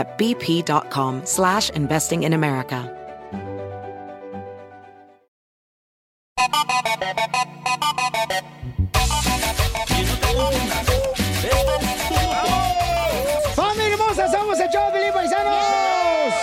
at bp.com slash investing in America. ¡Familia hermosa! ¡Somos el show de Paisanos!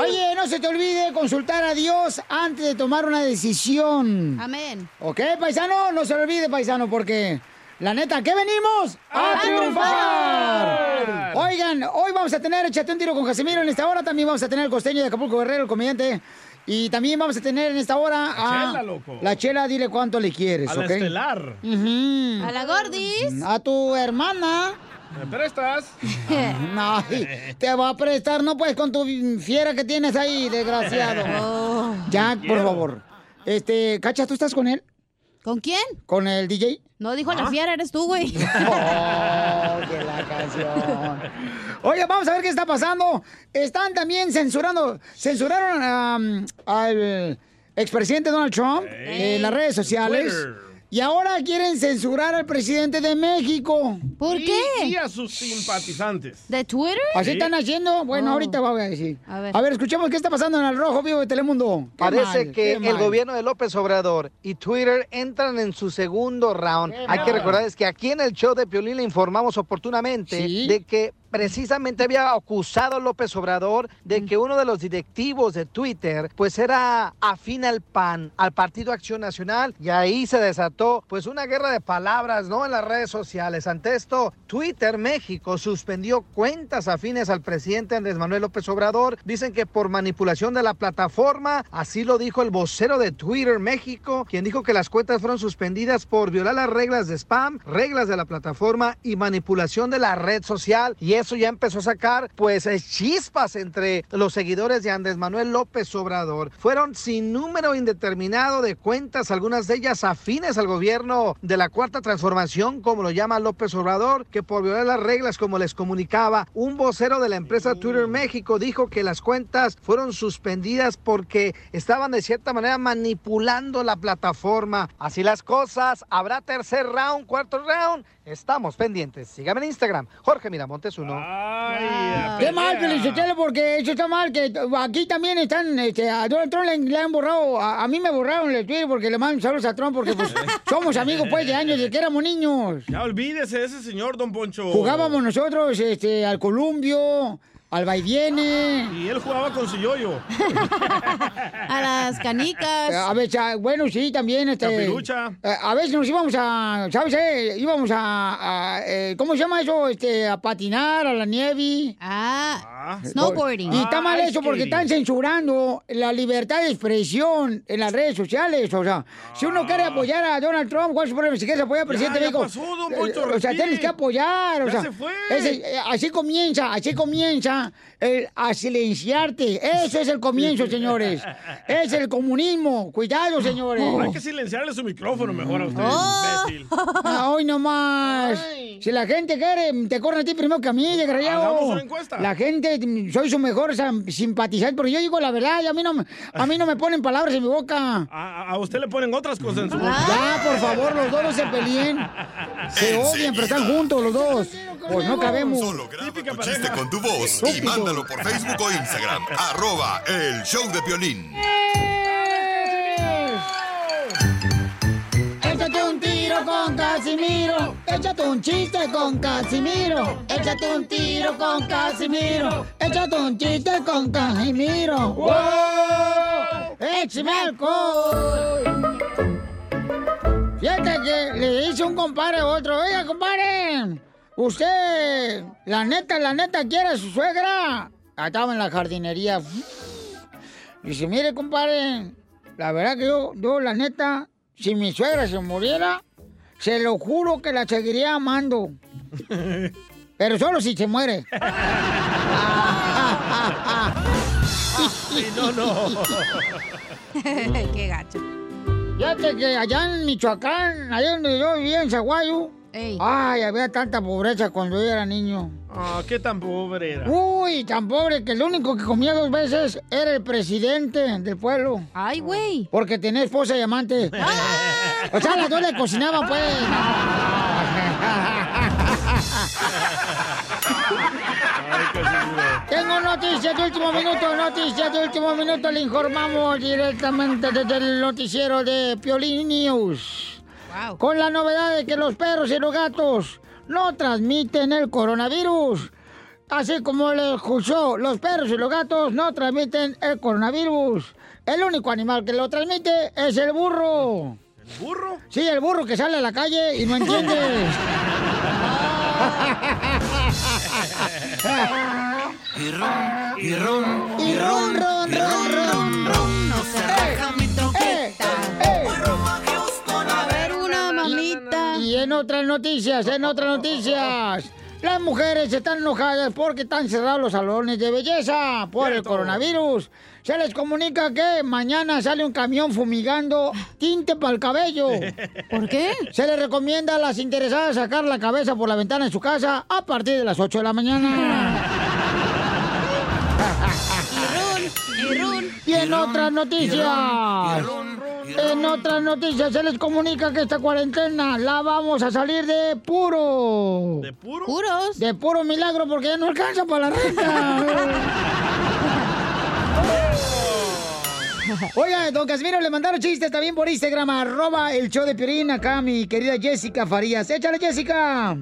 Oye, no se te olvide consultar a Dios antes de tomar una decisión. Amén. ¿Ok, paisano? No se lo olvide, paisano, porque la neta, ¿qué venimos? ¡A triunfar! Oigan, hoy vamos a tener Échate un tiro con Casimiro. En esta hora también vamos a tener el costeño de Acapulco Guerrero, el comediante. Y también vamos a tener en esta hora a... Chela, loco. La chela, dile cuánto le quieres, A la estelar. A la gordis. A tu hermana. ¿Me prestas? No, te va a prestar, no pues con tu fiera que tienes ahí, desgraciado. Oh. Jack, por Quiero. favor. Este, Cacha, ¿tú estás con él? ¿Con quién? ¿Con el DJ? No dijo la fiera, eres tú, güey. Oh, que la canción. Oye, vamos a ver qué está pasando. Están también censurando, censuraron um, al expresidente Donald Trump en las redes sociales. Twitter. Y ahora quieren censurar al presidente de México. ¿Por Y- qué? Y a sus simpatizantes. ¿De Twitter? ¿Así Sí. están haciendo? Bueno, Oh. ahorita voy a decir. A ver. escuchemos qué está pasando en el Rojo Vivo de Telemundo. Qué Parece mal, que el mal. gobierno de López Obrador y Twitter entran en su segundo round. Qué Hay que mal. recordar es que aquí en el show de Piolín le informamos oportunamente Sí. de que precisamente había acusado a López Obrador de que uno de los directivos de Twitter pues era afín al PAN, al Partido Acción Nacional y ahí se desató pues una guerra de palabras, ¿no? En las redes sociales. Ante esto, Twitter México suspendió cuentas afines al presidente Andrés Manuel López Obrador. Dicen que por manipulación de la plataforma, así lo dijo el vocero de Twitter México, quien dijo que las cuentas fueron suspendidas por violar las reglas de spam, reglas de la plataforma y manipulación de la red social. Y eso ya empezó a sacar pues eh, chispas entre los seguidores de Andrés Manuel López Obrador. Fueron sin número indeterminado de cuentas, algunas de ellas afines al gobierno de la cuarta transformación, como lo llama López Obrador, que por violar las reglas, como les comunicaba, un vocero de la empresa Twitter México dijo que las cuentas fueron suspendidas porque estaban de cierta manera manipulando la plataforma. Así las cosas, habrá tercer round, cuarto round. Estamos pendientes. Sígame en Instagram, Jorge Miramontes uno. Ay, Qué mal. Felicitelo, porque eso está mal, que aquí también están, este, a Donald Trump le, le han borrado, a, a mí me borraron el Twitter porque le mandan saludos a Trump porque pues somos amigos pues de años, de que éramos niños. Ya olvídese de ese señor, don Poncho. Jugábamos nosotros, este, al columpio, al vaivienes. Y él jugaba con su yoyo. A las canicas. A veces, ah, bueno, sí, también, este... Capirucha. eh, A veces nos íbamos a, ¿sabes? eh? Íbamos a, a, eh, ¿cómo se llama eso? Este, a patinar, a la nieve. Ah, Ah, snowboarding. Y está mal Ah, eso porque están censurando la libertad de expresión en las redes sociales. O sea, si uno quiere apoyar a Donald Trump, ¿cuál es su problema? Si quieres apoyar al presidente ya pasó, don Poncho, eh, o sea, tienes que apoyar. O Ya sea, se fue. ese- así comienza, así comienza Ah. El, a silenciarte. Eso es el comienzo, señores. Es el comunismo. Cuidado, señores. Hay que silenciarle su micrófono mejor a usted, Oh. imbécil. Ah, Hoy nomás. Si la gente quiere, te corren a ti primero que a mí, desgraciado. Una encuesta. La gente, soy su mejor simpatizante, porque yo digo la verdad, y a mí no, me- a mí no me ponen palabras en mi boca. A, a usted le ponen otras cosas en su boca. Ya, por favor, los dos no se peleen. Se odian, pero están juntos los dos. Pues no cabemos. Solo graba tu chiste con tu voz y Estúpido. Mándalo por Facebook o Instagram. Arroba el show de violín. Échate un tiro con Casimiro. Échate un chiste con Casimiro. Échate un tiro con Casimiro. Échate un chiste con Casimiro. ¡Wow! ¡Échame alcohol! Fíjate que le dice un compadre a otro, oiga, compadre, usted, la neta, la neta, quiere a su suegra. Estaba en la jardinería. Dice, mire, compadre, la verdad que yo, yo, la neta, si mi suegra se muriera, se lo juro que la seguiría amando. Pero solo si se muere. Ay, no, no. Qué gacho. Fíjate que allá en Michoacán, allá donde yo vivía en Zaguayo, ay, había tanta pobreza cuando yo era niño. Ah, qué tan pobre era. Uy, tan pobre que el único que comía dos veces era el presidente del pueblo. Ay, güey. Porque tenía esposa y amante. O sea, las dos le cocinaban, pues. Tengo noticias de último minuto, noticias de último minuto. Le informamos directamente desde el noticiero de Piolín News. Con la novedad de que los perros y los gatos no transmiten el coronavirus. Así como le escuchó, los perros y los gatos no transmiten el coronavirus. El único animal que lo transmite es el burro. ¿El burro? Sí, el burro que sale a la calle y no entiende. Y ron, y ron, Y ron, ron, ron, ron, Y en otras noticias, en otras noticias. Las mujeres están enojadas porque están cerrados los salones de belleza por el coronavirus. Se les comunica que mañana sale un camión fumigando tinte para el cabello. ¿Por qué? Se les recomienda a las interesadas sacar la cabeza por la ventana de su casa a partir de las 8 de la mañana. Y en otras noticias, en otras noticias se les comunica que esta cuarentena la vamos a salir de puro. ¿De puro? puros. De puro milagro porque ya no alcanza para la renta. Oiga, don Casimiro, le mandaron chistes también por Instagram, arroba el show de Piolín, acá mi querida Jessica Farías. ¡Échale, Jessica!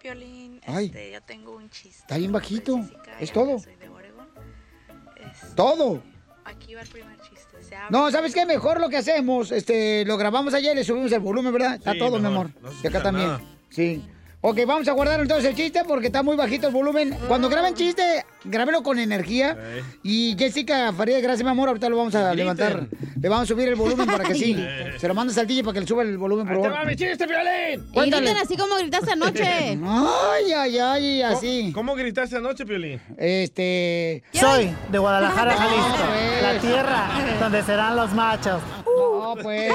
Piolín, Ay. este, yo tengo un chiste. Está bien bajito. Jessica, Es todo. Soy de Oregon. Este, Todo. Aquí va el primer chiste. Se abre- No, ¿sabes qué? Mejor lo que hacemos, este, lo grabamos ayer, le subimos el volumen, ¿verdad? Está Sí, todo, mi amor. No y acá también. nada. Sí. Ok, vamos a guardar entonces el chiste porque está muy bajito el volumen. Cuando graben chiste, grábenlo con energía. Y Jessica Faría, gracias, mi amor. Ahorita lo vamos a Griten. levantar. Le vamos a subir el volumen para que sí. Se lo mandas al DJ para que le suba el volumen, por ¡Ahí te favor. mi chiste, Piolín! Y griten así como gritaste anoche. Ay, ay, ay, así. ¿Cómo, cómo gritaste anoche, Piolín? Este. Soy de Guadalajara, Jalisco, pues. la tierra donde serán los machos. No, pues.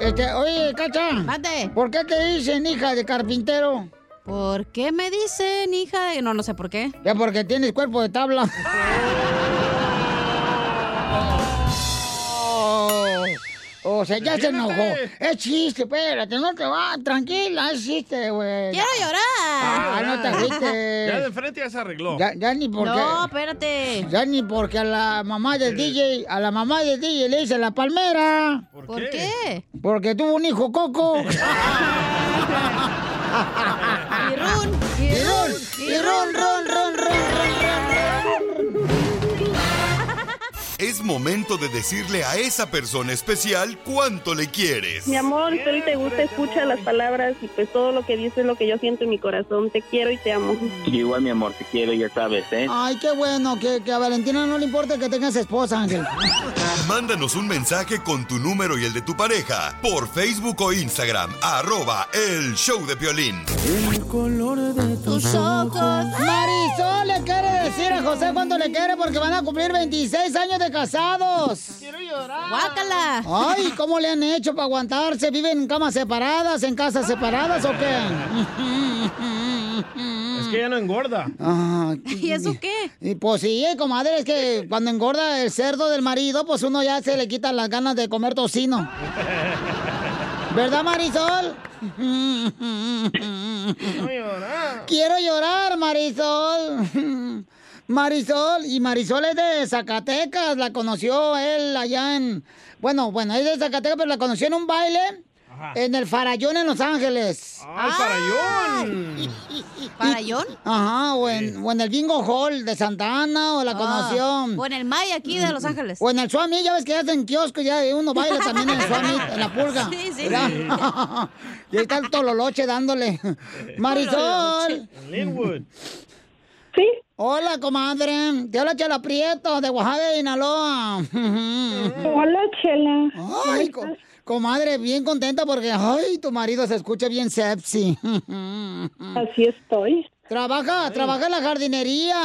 Este, oye, Cacha. Mate. ¿Por qué te dicen hija de carpintero? ¿Por qué me dicen hija de.? No, no sé por qué. Ya porque tienes cuerpo de tabla. sea, ya se enojó. Es chiste, espérate, no te va. Tranquila, es chiste, güey. ¡Quiero llorar! Ah, no te Ya de frente ya se arregló. Ya, ya ni porque... No, espérate. Ya ni porque a la mamá del DJ, a la mamá del DJ le dice la palmera. ¿Por, ¿Por qué? Porque tuvo un hijo coco. Y run, run, run, Es momento de decirle a esa persona especial cuánto le quieres. Mi amor, si hoy te gusta, escucha las palabras y pues todo lo que dices es lo que yo siento en mi corazón. Te quiero y te amo. Igual, mi amor, te quiero, ya sabes, ¿eh? Ay, qué bueno, que, que a Valentina no le importa que tengas esposa, Ángel. Mándanos un mensaje con tu número y el de tu pareja por Facebook o Instagram, arroba el show de Piolín. El color de tus ojos. Marisol le quiere decir a José cuánto le quiere porque van a cumplir 26 años de casados. ¡Guácala! Ay, ¿cómo le han hecho para aguantarse? ¿Viven en camas separadas, en casas separadas o qué? Es que ya no engorda. Ah, ¿Y eso qué? Y pues sí, comadre, es que cuando engorda el cerdo del marido, pues uno ya se le quita las ganas de comer tocino. ¿Verdad, Marisol? Quiero llorar, Marisol. Marisol, y Marisol es de Zacatecas, la conoció él allá en... Bueno, bueno, es de Zacatecas, pero la conoció en un baile En el Farallón en Los Ángeles. ¡Ah, Farallón! ¿Farallón? Ajá, o en, o en el Bingo Hall de Santa Ana, o la Ah, conoció. O en el May aquí de Los Ángeles. O en el Swami, ya ves que hacen kiosco, ya uno baila también en el Swami, en la pulga. Sí, sí. y ahí está el tololoche dándole. Marisol. En Linwood. Sí. Hola, comadre. Te habla Chela Prieto, de Oaxaca, Sinaloa. Hola, Chela. Ay, co- comadre, bien contenta porque, ay, tu marido se escucha bien sepsi. Así estoy. Trabaja, trabaja en la jardinería.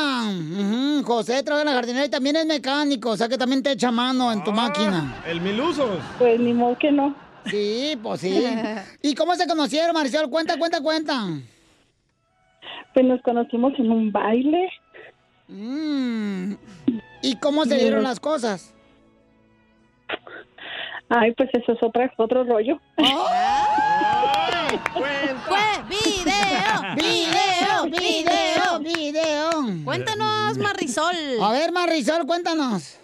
José trabaja en la jardinería y también es mecánico, o sea que también te echa mano en tu máquina. El Milusos. Pues ni modo que no. Sí, pues sí. ¿Y cómo se conocieron, Marisol? Cuenta, cuenta, cuenta. Pues nos conocimos en un baile. Mm. ¿Y cómo se dieron las cosas? Ay, pues eso es otra, otro rollo. Fue video, video, video, video. Cuéntanos, Marisol. A ver, Marisol, cuéntanos.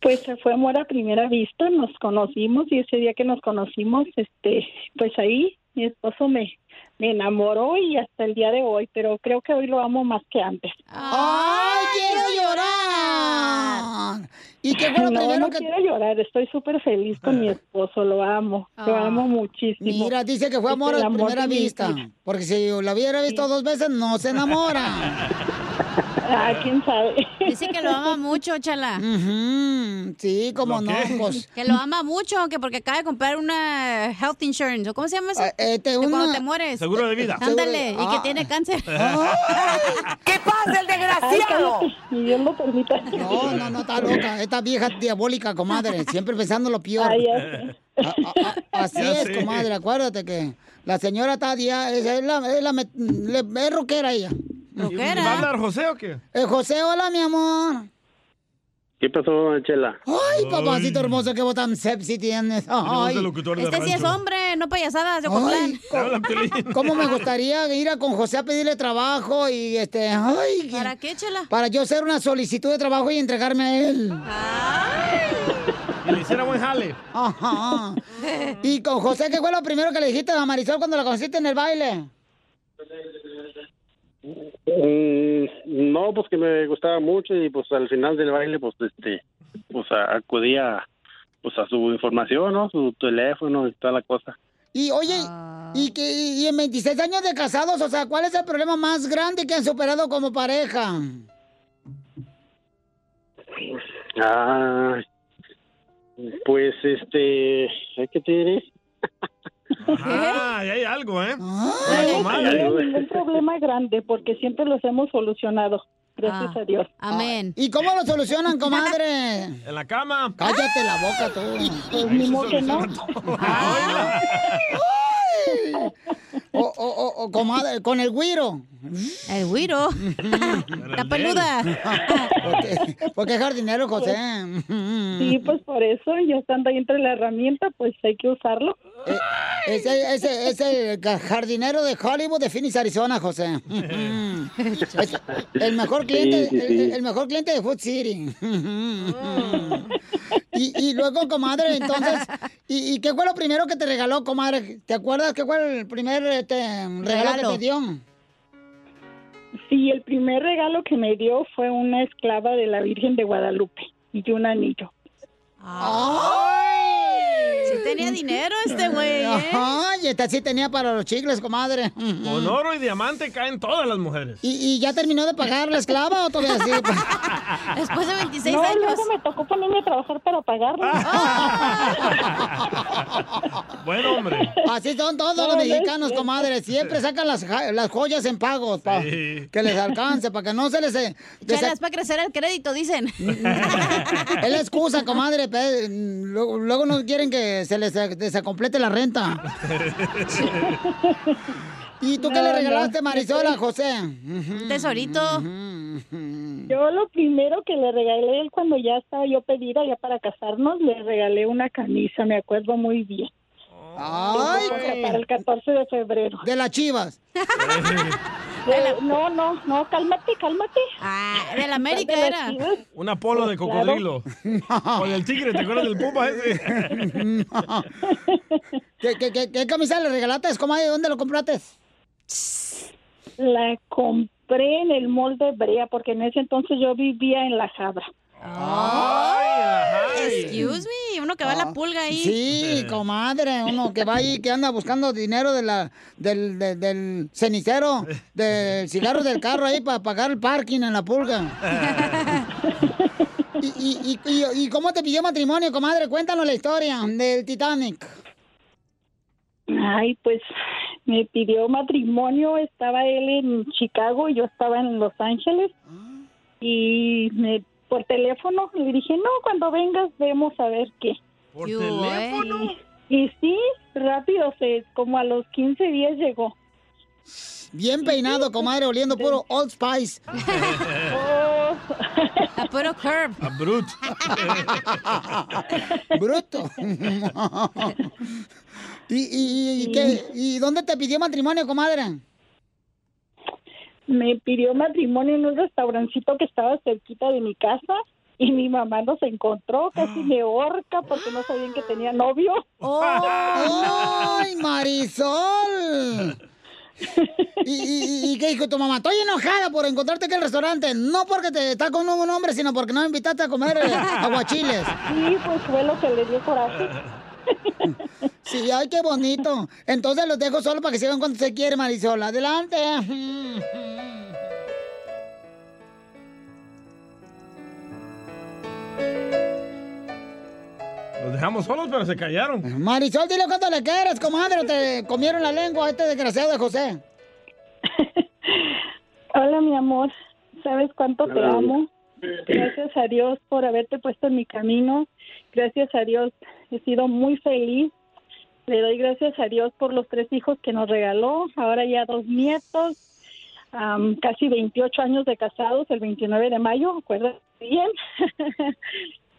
Pues fue amor a primera vista, nos conocimos y ese día que nos conocimos, este, pues ahí mi esposo me, me enamoró y hasta el día de hoy, pero creo que hoy lo amo más que antes. ¡Ay, quiero llorar! ¿Y qué fue lo no, primero no que- quiero llorar, estoy súper feliz con mi esposo, lo amo, lo Ah. amo muchísimo. Mira, dice que fue amor a primera vista. Porque si la hubiera visto dos veces, no se enamora. Ah, quién sabe. Dice que lo ama mucho, chala. Sí, como no, pues. Que lo ama mucho, que porque acaba de comprar una health insurance. ¿o ¿Cómo se llama eso? este, De una- cuando te mueres. Seguro de vida. Ándale, y que Ah. tiene cáncer. ¿Qué pasa, el desgraciado? Y Dios lo permita. No, no, no, está loca. Esta vieja diabólica, comadre. Siempre pensando lo peor. Ay, ya sé. A- a- a- así Ya es, sé. comadre. Acuérdate que la señora está día, es, es la, es, la met- le- es rockera ella. ¿Va a hablar José o qué? Eh, José, hola, mi amor. ¿Qué pasó, Chela? Ay, papacito hermoso, qué voz tan sepsi tienes. Ay. Este sí es hombre, no payasadas de. Ay, ¿Cómo me gustaría ir a con José a pedirle trabajo y este, ay, ¿Para qué, chela? para yo hacer una solicitud de trabajo y entregarme a él. Que le hiciera buen jale. Ajá. Y con José, ¿qué fue lo primero que le dijiste a Marisol cuando la conociste en el baile? Mm, no, pues que me gustaba mucho y pues al final del baile pues este pues acudía pues a su información, ¿no? Su teléfono y toda la cosa. Y oye, y que y en 26 años de casados, o sea, ¿cuál es el problema más grande que han superado como pareja? Ah, pues este, ¿qué te diré? Ah, ahí hay algo, ¿eh? No Ay, hemos comadre. tenido ningún problema grande porque siempre los hemos solucionado. Gracias a Dios. Amén. ¿Y cómo lo solucionan, comadre? En la cama. Cállate la boca tú. Pues ni modo que no. O, o, o, o comadre, con el güiro. El güiro. La peluda. porque, porque es jardinero, José. Sí, pues por eso, ya estando ahí entre la herramienta, pues hay que usarlo. Eh, Ese, ese, ese el jardinero de Hollywood de Phoenix, Arizona, José. Es el mejor cliente, Sí, sí, el- sí. El, mejor cliente de Food City. y, y luego, comadre, entonces, ¿y, y qué fue lo primero que te regaló, comadre? ¿Te acuerdas qué fue el primer este, regalo, Regalo. que te dio? Sí, el primer regalo que me dio fue una esclava de la Virgen de Guadalupe y un anillo. Sí tenía dinero este güey, ¿eh? Ay, esta sí tenía para los chicles, comadre. Con oro y diamante caen todas las mujeres. ¿Y, y ya terminó de pagar la esclava o todavía sí? Después de 26 no, años. luego me tocó ponerme a trabajar para pagarlo. Buen hombre. Así son todos No, los no mexicanos, cierto. comadre. Siempre sacan las, las joyas en pagos para Sí. que les alcance, para que no se les... eh, Chela, desa- es para crecer el crédito, dicen. Es la excusa, comadre. pe- Luego, luego no quieren que se les desacomplete la renta. ¿Y tú qué No, le no. regalaste, Marisol, a José? Un tesorito. Yo lo primero que le regalé a él cuando ya estaba yo pedida, ya para casarnos, le regalé una camisa, me acuerdo muy bien. Ay, Para- el 14 de febrero. de las chivas. No, no, no, cálmate, cálmate. Ah, de la América De era. Un Apolo de cocodrilo. O del tigre, ¿te acuerdas del puma ese? ¿Qué, qué, qué, qué camisa le regalaste, comadre? ¿Dónde lo compraste? La compré en el mall de Brea porque en ese entonces yo vivía en La Jabra. Excuse me, uno que va a la pulga ahí. Sí, comadre, uno que va ahí, que anda buscando dinero de la, del, de- del cenicero, del cigarro del carro ahí para pagar el parking en la pulga. ¿Y, y, y, y- y cómo te pidió matrimonio, comadre? Cuéntanos la historia del Titanic. Ay, pues me pidió matrimonio, estaba él en Chicago y yo estaba en Los Ángeles. Y me, por teléfono le dije, no, cuando vengas vemos a ver qué. ¿Por Y- teléfono? Y, sí, rápido, se, como a los 15 días llegó. Bien peinado, comadre, oliendo puro Old Spice. Oh. A puro curb. A brut. Bruto. ¿Y, y, y, qué- ¿Y dónde te pidió matrimonio, comadre? Me pidió matrimonio en un restaurancito que estaba cerquita de mi casa y mi mamá nos encontró, casi me horca porque no sabían que tenía novio. ¡Ay, Marisol! ¿Y, y- y qué dijo tu mamá? Estoy enojada por encontrarte aquí en el restaurante. No porque te está con un hombre, sino porque no me invitaste a comer eh, aguachiles. Sí, pues fue lo que le dio coraje. Sí, ay, qué bonito. Entonces los dejo solo para que sigan cuando se quiere, Marisol. Adelante. Los dejamos solos, pero se callaron. Marisol, dile cuánto le quieres, comadre. Te comieron la lengua a este desgraciado de José. Hola, mi amor. ¿Sabes cuánto te amo? Gracias a Dios por haberte puesto en mi camino. Gracias a Dios he sido muy feliz. Le doy gracias a Dios por los tres hijos que nos regaló. Ahora ya dos nietos. am, casi 28 años de casados, el 29 de mayo, acuérdate bien.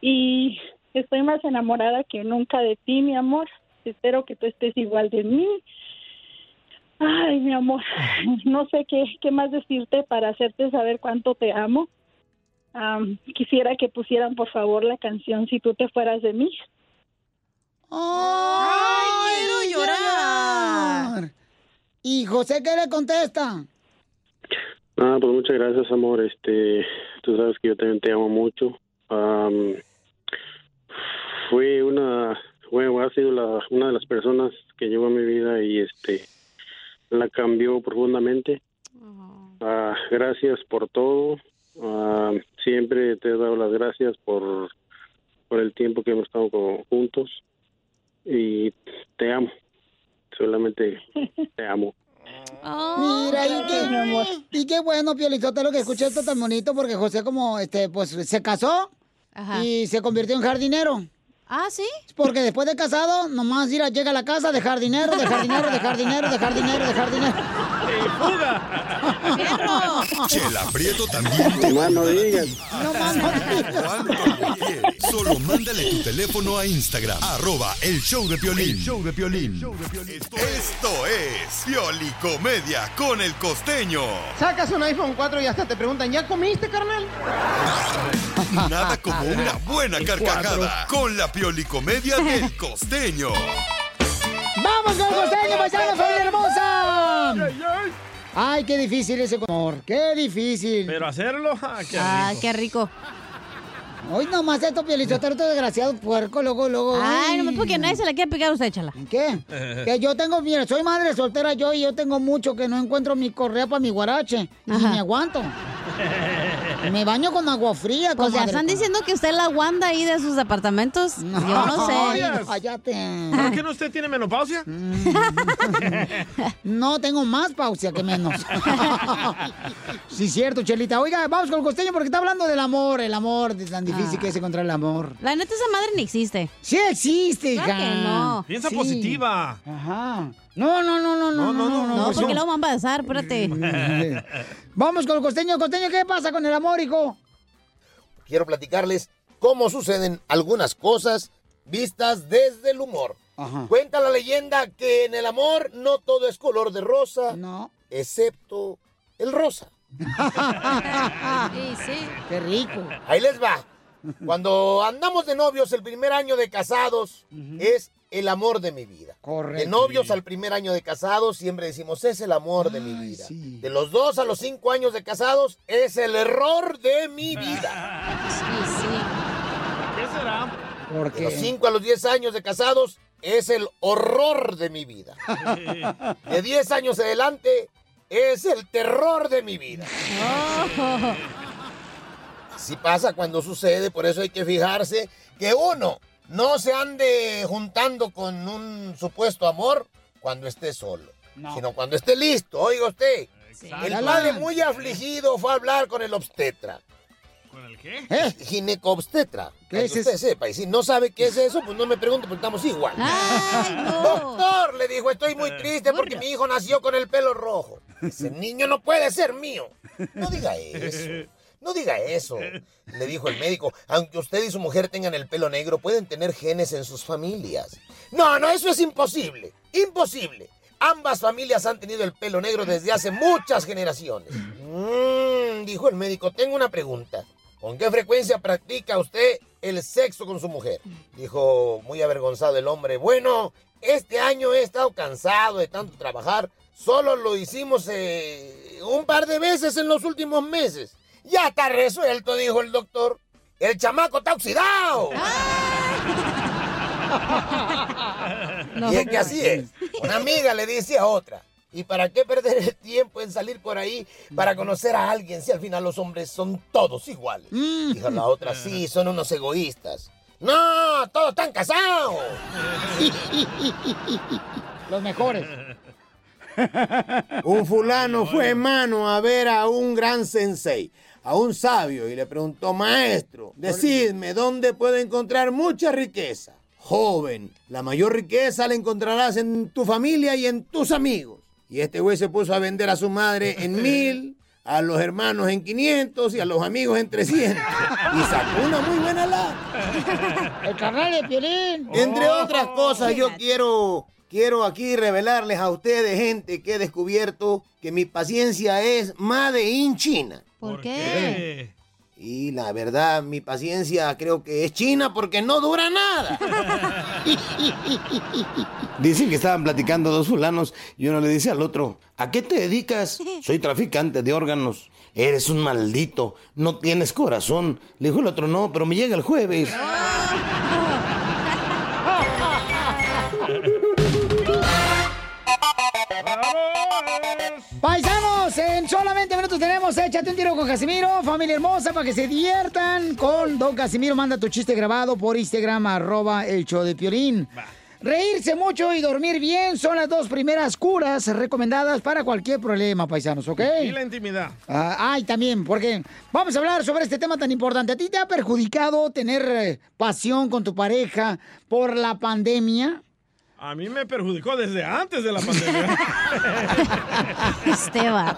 y estoy más enamorada que nunca de ti, mi amor. Espero que tú estés igual de mí. Ay, mi amor, no sé qué, qué más decirte para hacerte saber cuánto te amo. Am, quisiera que pusieran, por favor, la canción Si tú te fueras de mí. ¡Ay, quiero llorar! ¿Y José qué le contesta? Ah, pues muchas gracias, amor. Este, tú sabes que yo también te amo mucho. Am, fue una, bueno, ha sido la, una de las personas que llegó a mi vida y este, la cambió profundamente. Ah, gracias por todo. Ah, siempre te he dado las gracias por, por el tiempo que hemos estado juntos y te amo. Solamente te amo. Mira, y qué, y qué bueno, Piolizotelo, que escuché esto tan bonito, porque José como, este, pues, se casó y se convirtió en jardinero. Ah, ¿sí? Porque después de casado, nomás ir a, llega a la casa, dejar dinero, dejar dinero, dejar dinero, dejar dinero, dejar dinero. Chela Prieto también te va a ayudar. ¿Cuánto lo quieres? Solo mándale tu teléfono a Instagram, arroba el show de Piolín. show de Piolín. Esto es Piolicomedia con el costeño. Sacas un iPhone 4 y hasta te preguntan, ¿ya comiste, carnal? Nada como una buena carcajada con la Piolicomedia del costeño. ¡Vamos con el costeño, paisano, familia hermosa! Ay, qué difícil ese amor, qué difícil. Pero hacerlo, ah, qué rico. Ay, qué rico. Hoy nomás esto, Piolizotelo, este desgraciado puerco, luego, luego. Ay, nomás porque nadie se la quiere pegar, usted échala. ¿Qué? Que yo tengo, mira, soy madre soltera yo y yo tengo mucho que no encuentro mi correa para mi guarache. Y Ajá. me aguanto. Me baño con agua fría, Pues ya están diciendo que usted es la Wanda ahí de sus departamentos. Yo no sé. cállate. ¿Por qué no usted tiene menopausia? No, tengo más pausa que menos. sí, cierto, Chelita. Oiga, vamos con el costeño porque está hablando del amor, el amor, tan difícil que es encontrar el amor. La neta, esa madre ni existe. Sí existe, hija. Claro que no. Piensa Sí. positiva. Ajá. No, no, no, no, no, no, no. No, pues porque luego van a pasar, espérate. Vamos con el costeño. Costeño, ¿qué pasa con el amor, hijo? quiero platicarles cómo suceden algunas cosas vistas desde el humor. Cuenta la leyenda que en el amor no todo es color de rosa, no. excepto el rosa. Sí, sí. Qué rico. Ahí les va. Cuando andamos de novios, el primer año de casados es el amor de mi vida. Correcto. De novios al primer año de casados siempre decimos, es el amor de mi vida. De los dos a los cinco años de casados es el error de mi vida. ¿Qué será? De los cinco a los diez años de casados es el horror de mi vida. De 10 años adelante es el terror de mi vida. Así pasa cuando sucede, por eso hay que fijarse que uno no se ande juntando con un supuesto amor cuando esté solo, sino cuando esté listo. Oiga usted, el padre muy afligido fue a hablar con el obstetra. ¿Con el qué? ¿Eh? Ginecobstetra. ¿Qué es usted eso? sepa. Y si no sabe qué es eso, pues no me pregunte porque estamos igual. Doctor, le dijo, estoy muy triste porque mi hijo nació con el pelo rojo. Ese niño no puede ser mío. No diga eso. No diga eso. Le dijo el médico, aunque usted y su mujer tengan el pelo negro, pueden tener genes en sus familias. No, no, eso es imposible. Imposible. Ambas familias han tenido el pelo negro desde hace muchas generaciones. Mm, dijo el médico, tengo una pregunta. ¿Con qué frecuencia practica usted el sexo con su mujer? Dijo muy avergonzado el hombre. Bueno, este año he estado cansado de tanto trabajar. Solo lo hicimos eh, un par de veces en los últimos meses. Ya está resuelto, dijo el doctor. El chamaco está oxidado. y es que así es. Una amiga le dice a otra. ¿Y para qué perder el tiempo en salir por ahí para conocer a alguien si al final los hombres son todos iguales? Dijo la otra, sí, son unos egoístas. No, todos están casados. Los mejores. Un fulano fue mano a ver a un gran sensei, a un sabio, y le preguntó, maestro, decidme dónde puedo encontrar mucha riqueza. Joven, la mayor riqueza la encontrarás en tu familia y en tus amigos. Y este güey se puso a vender a su madre en mil, a los hermanos en 500 y a los amigos en 300. Y sacó una muy buena lata. El carnal de Piolín. Entre otras cosas, yo quiero, quiero aquí revelarles a ustedes, gente, que he descubierto que mi paciencia es Made in China. ¿Por qué? Y la verdad, mi paciencia creo que es china porque no dura nada. Dicen que estaban platicando dos fulanos y uno le dice al otro, ¿a qué te dedicas? Soy traficante de órganos. Eres un maldito, no tienes corazón. Le dijo el otro, no, pero me llega el jueves. Paisanos, en solamente minutos tenemos Échate un tiro con Casimiro, familia hermosa, para que se diviertan con Don Casimiro. Manda tu chiste grabado por Instagram, arroba el show de Piolín. Reírse mucho y dormir bien son las dos primeras curas recomendadas para cualquier problema, paisanos, ¿ok? Y la intimidad. Ah, ay, también, porque vamos a hablar sobre este tema tan importante. ¿A ti te ha perjudicado tener eh, pasión con tu pareja por la pandemia? A mí me perjudicó desde antes de la pandemia. Esteban.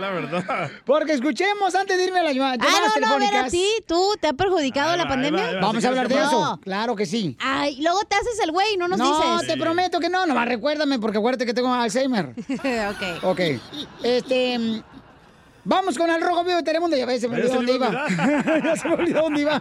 La verdad. Porque escuchemos antes de irme a las llamadas Ah, no, no, a ver, a ti, ¿tú te ha perjudicado la va, pandemia? va, va. Vamos a hablar de No. eso. Claro que sí. Ay, luego te haces el güey, no nos no, dices. te prometo que no, nomás recuérdame porque acuérdate que tengo Alzheimer. ok. Ok. Este. Vamos con el rojo vivo de Telemundo. Ya ves, se me olvidó dónde iba. ya se me olvidó dónde iba.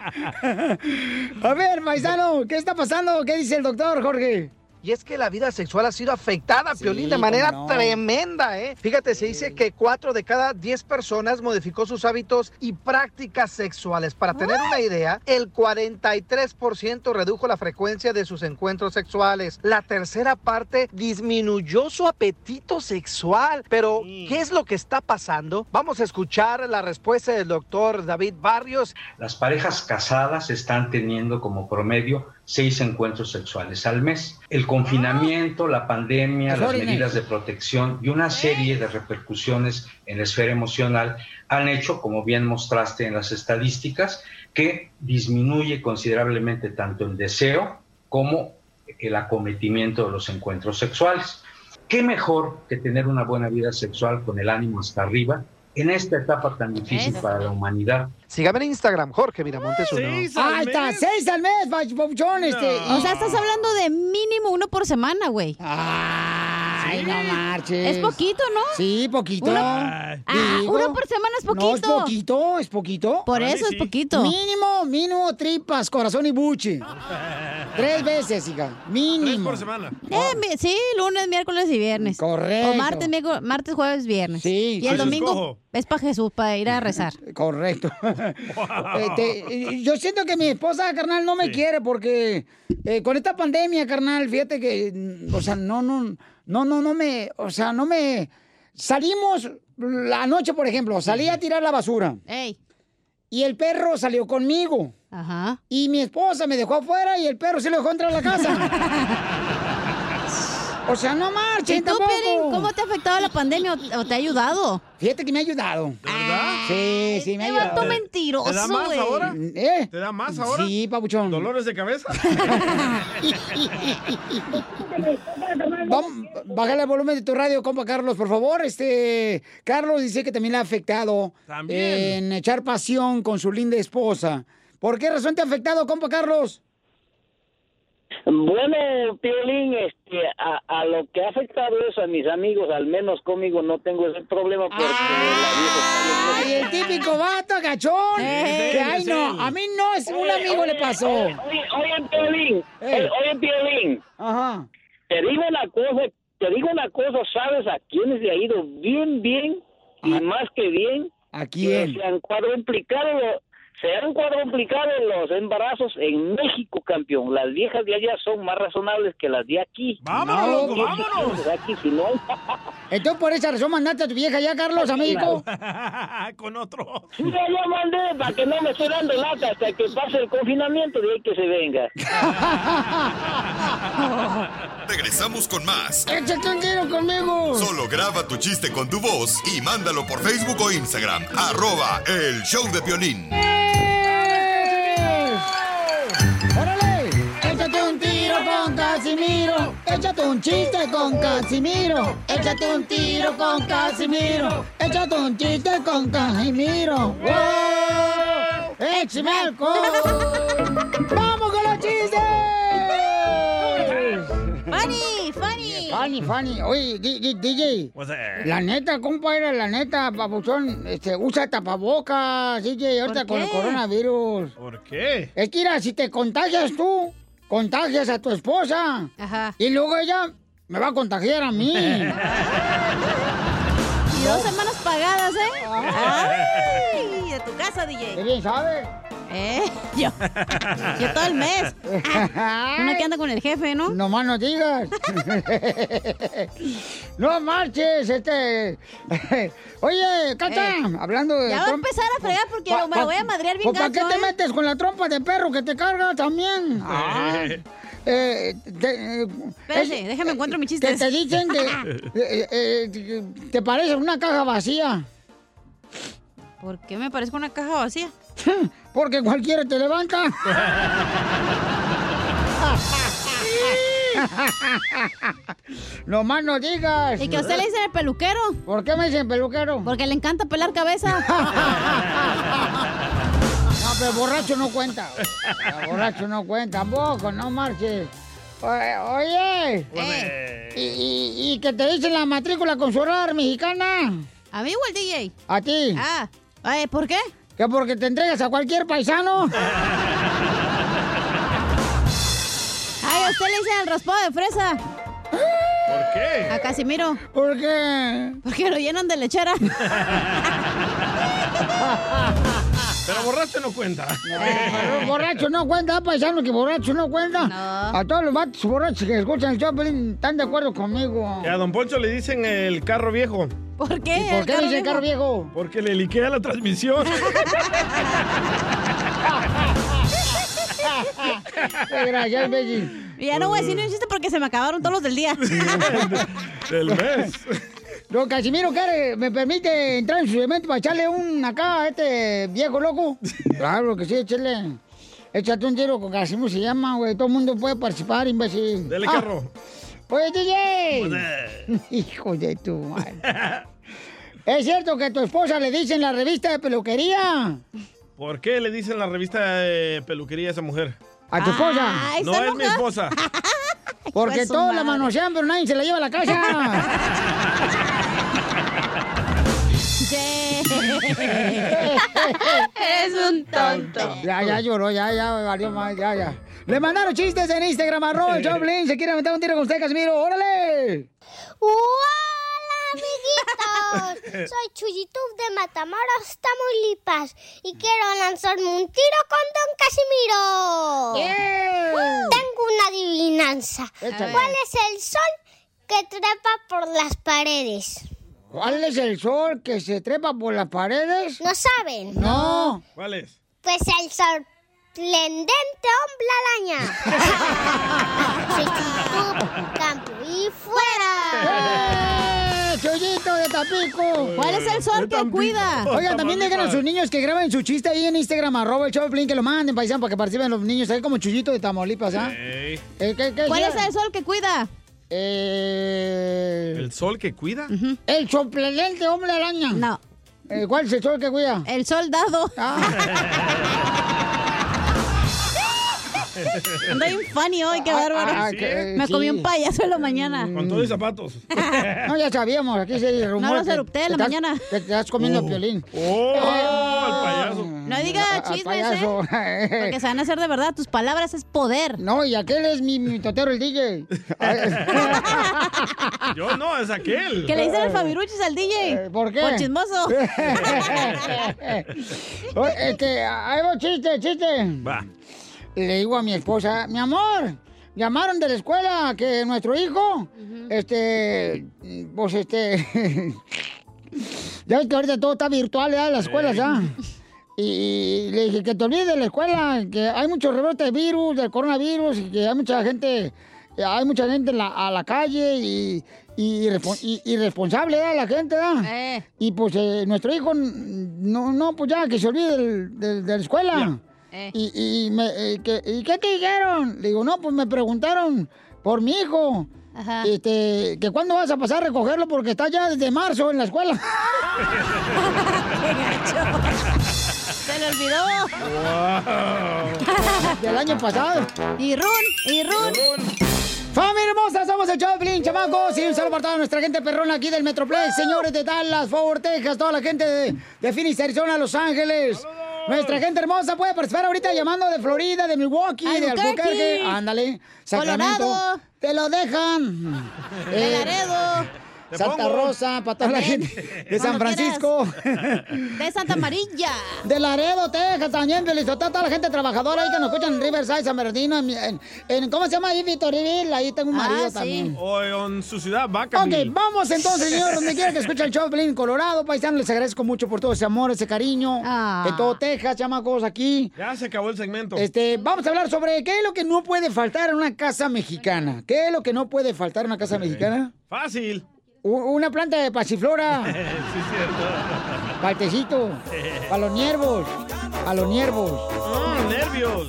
A ver, paisano, ¿qué está pasando? ¿Qué dice el doctor, Jorge? Y es que la vida sexual ha sido afectada, Sí, Piolín, de manera no. tremenda, ¿eh? Fíjate, se dice que cuatro de cada diez personas modificó sus hábitos y prácticas sexuales. Para tener una idea, el 43% redujo la frecuencia de sus encuentros sexuales. La tercera parte disminuyó su apetito sexual. Pero, ¿qué es lo que está pasando? Vamos a escuchar la respuesta del doctor David Barrios. Las parejas casadas están teniendo como promedio seis encuentros sexuales al mes. El confinamiento, la pandemia, las Órale. medidas de protección y una serie de repercusiones en la esfera emocional han hecho, como bien mostraste en las estadísticas, que disminuye considerablemente tanto el deseo como el acometimiento de los encuentros sexuales. ¿Qué mejor que tener una buena vida sexual con el ánimo hasta arriba en esta etapa tan difícil para la humanidad? Sígame en Instagram, Jorge Miramontes uno. Seis al Ahí está, mes. seis al mes, papuchón, este. O sea, estás hablando de mínimo uno por semana, güey. Ah, Ay, no marches. Es poquito, ¿no? Sí, poquito. Uno- Ah, uno por semana es No, es poquito. poquito, es poquito. Por eso es poquito. Mínimo, mínimo tripas, corazón y buche. Tres veces, hija. Mínimo. Tres por semana. Eh, mi- sí, lunes, miércoles y viernes. Correcto. O martes, miércoles- martes, jueves, viernes. Sí, Y el domingo Escojo. Es para Jesús, para ir a rezar. Correcto. Este, yo siento que mi esposa, carnal, no me quiere porque eh, con esta pandemia, carnal, fíjate que, mm, o sea, no, no, no, no, no me, o sea, no me... Salimos la noche, por ejemplo, salí a tirar la basura. Ey. Y el perro salió conmigo. Ajá. Y mi esposa me dejó afuera y el perro se lo dejó entrar a la casa. o sea, no ¿Y marchen tú, tampoco. Piolín, cómo te ha afectado la pandemia o, o te ha ayudado? Fíjate que me ha ayudado. verdad? Sí, sí, me ha ayudado. vato mentiroso, ¿Te da más ahora? ¿Eh? ¿Te da más ahora? Sí, papuchón. ¿Dolores de cabeza? Vamos, bájale el volumen de tu radio, compa Carlos, por favor. Este, Carlos dice que también le ha afectado También. en echar pasión con su linda esposa. ¿Por qué razón te ha afectado, compa Carlos? Bueno, Piolín, este, a, a lo que ha afectado eso a mis amigos, al menos conmigo no tengo ese problema porque la Ay, el típico vato agachón. Eh, que, ay, no, a mí no, es un amigo le pasó. Oye, oye, Piolín, Eh. oye, Piolín. Ajá. Te digo una cosa, te digo una cosa, ¿sabes a quiénes le ha ido bien, bien y más que bien? ¿A quién? Se han cuadruplicado, se han cuadruplicado los embarazos en México, campeón. Las viejas de allá son más razonables que las de aquí. Vámonos, loco, No, vámonos. de Aquí, si no, Entonces, por esa razón, mandaste a tu vieja ya, Carlos, amigo. Con otro. Sí, ya ya mandé para que no me esté dando lata hasta que pase el confinamiento de ahí que se venga. Regresamos con más. Échate un tiro conmigo. Solo graba tu chiste con tu voz y mándalo por Facebook o Instagram. Arroba el show de violín. ¡Órale! Échate un tiro con Casimiro. Échate un chiste con Casimiro. Échate un tiro con Casimiro. Échate un chiste con Casimiro. ¡Wow! ¡Échame! ¡Vamos con los chistes! ¡Funny! Funny, funny. Oye, DJ. What's that? La neta, compadre, la neta, papuchón, este, usa tapabocas, DJ, ahorita con el coronavirus. ¿Por qué? Es que mira, si te contagias tú, contagias a tu esposa. Ajá. Y luego ella me va a contagiar a mí. Y dos semanas pagadas, ¿eh? ¡Ay! De tu casa, DJ. ¿Qué bien sabes? ¿Eh? Yo. Yo todo el mes. Uno que anda con el jefe, ¿no? No más no digas. no marches, este. Oye, Cata, Eh, hablando de. ya va a empezar a fregar porque Pa- me pa- voy a madrear bien ¿Para qué te ¿eh? metes con la trompa de perro que te carga también? Ay, eh, te, eh, Espérate, es- déjame encuentro mi Que chiste. te dicen que eh, eh, te parece una caja vacía. ¿Por qué me parezco una caja vacía? Porque cualquiera te levanta. no más no digas. ¿Y que a usted le dicen el peluquero? ¿Por qué me dicen peluquero? Porque le encanta pelar cabeza. No, pero borracho no cuenta. borracho no cuenta, tampoco, no marches. Oye. Eh. ¿Y, y, y que te dicen la matrícula consular mexicana? ¿A mí o al DJ? ¿A ti? Ah, ¿por qué? Que porque te entregas a cualquier paisano. Ay, a usted le dicen el raspado de fresa. ¿Por qué? A Casimiro. ¿Por qué? Porque lo llenan de lechera. Pero borracho no cuenta. Pero borracho no cuenta, ¿eh, paisano, que borracho no cuenta. A todos los vatos borrachos que escuchan el show, Pelín, están de acuerdo conmigo. Y a Don Poncho le dicen el carro viejo. ¿Por qué? ¿Y por qué le dicen carro viejo? Porque le liquea la transmisión. Qué gracia, imbécil. Y ya no voy a decir ni un chiste porque se me acabaron todos los del día. Del mes. Don Casimiro, ¿quiere, ¿me permite entrar en su elemento para echarle un acá a este viejo loco? Claro que sí, échale. Échate un tiro con Casimiro, se llama, güey. Todo el mundo puede participar, imbécil. Dele Ah, carro. Oye, DJ. Hijo de tu madre. ¿Es cierto que a tu esposa le dicen la revista de peluquería? ¿Por qué le dicen la revista de peluquería a esa mujer? ¿A tu esposa? no es mi esposa. Porque todos la manosean, pero nadie se la lleva a la casa. Eres un tonto. Ya, ya lloró, ya, ya, valió más, ya, ya. Le mandaron chistes en Instagram, arroba el Choplin. Se quiere aventar un tiro con usted, Casimiro. ¡Órale! ¡Hola, amiguitos! Soy Chuyito de Matamoros, Tamaulipas. Y quiero lanzarme un tiro con Don Casimiro. Tengo una adivinanza. Échale. ¿Cuál es el sol que trepa por las paredes? ¿Cuál es el sol que se trepa por las paredes? ¿No saben? No. ¿Cuál es? Pues el sorprendente hombre araña. Soy Chuyito, campo y fuera. ¡Eh! ¡Chollito de Tapico! ¿Cuál es el sol que cuida? Oigan, también dejen a sus niños que graben su chiste ahí en Instagram, arroba el Choplin, que lo manden, paisano, para que participen los niños ahí como Chuyito de Tamaulipas, ¿ah? Ey. Eh, ¿qué- qué ¿Cuál es el sol que cuida? Eh, ¿El sol que cuida? el soplelente hombre araña. No. Eh, ¿Cuál es el sol que cuida? El soldado. Ando bien funny hoy, qué bárbaro. ah, que- Me comí un payaso en la mañana. Con todos los zapatos. No, ya sabíamos, aquí se rumora. No los que- erupté en la mañana. Que te estás comiendo piolín. ¡Oh! El payaso. No diga A- al chismes, payaso. ¿eh? Porque se van a hacer de verdad. Tus palabras es poder. No, y aquel es mi, mi totero, el DJ. Yo no, es aquel. Que le dicen el Fabiruchis al DJ. Eh, ¿Por qué? Por chismoso. Oye, este, ahí va chiste, chiste. Va. Le digo a mi esposa, mi amor, llamaron de la escuela que nuestro hijo, este, pues este, ya ves que ahorita todo está virtual ya en las escuelas ya. Y le dije que te olvides de la escuela, que hay muchos rebrotes de virus, del coronavirus, y que hay mucha gente, hay mucha gente en la, a la calle y, y, irrespo- y- irresponsable ¿verdad? la gente, ¿verdad? Eh. Y pues eh, nuestro hijo, no, no, pues ya, que se olvide del- del- de la escuela. Eh. Y, y, me, eh, que- ¿y qué te dijeron? Le digo, no, pues me preguntaron por mi hijo. Ajá. Este, que cuándo vas a pasar a recogerlo porque está ya desde marzo en la escuela. Se le olvidó. Del año pasado. Y run, y run. ¡Familia hermosa! Somos el Choplin, chamacos. Y un saludo para toda nuestra gente perrona aquí del Metroplex. Señores de Dallas, Fort Texas, toda la gente de, de Phoenix, Arizona, Los Ángeles. Nuestra gente hermosa puede participar ahorita llamando de Florida, de Milwaukee, de Albuquerque. Albuquerque. Ándale. Sacramento. Colorado. Te lo dejan. De Eh, Laredo. Santa Rosa, para toda la gente de San Francisco. De Santa Amarilla. De Laredo, Texas, también, Felicitota, toda la gente trabajadora ahí que nos escuchan en Riverside, San Bernardino, en, en- en- ¿cómo se llama ahí, Victorville? Ahí tengo un Ah, marido sí. también. O en su ciudad, Vacaville. Ok, vamos entonces, señor, donde quiera que escuche el show Pelín, Colorado, paisano, les agradezco mucho por todo ese amor, ese cariño, Ah. de todo Texas, chamacos, aquí. Ya se acabó el segmento. Este, vamos a hablar sobre qué es lo que no puede faltar en una casa mexicana. ¿Qué es lo que no puede faltar en una casa mexicana? Fácil. Una planta de pasiflora, sí, es cierto. paltecito, para los niervos, a los niervos, Mm, nervios.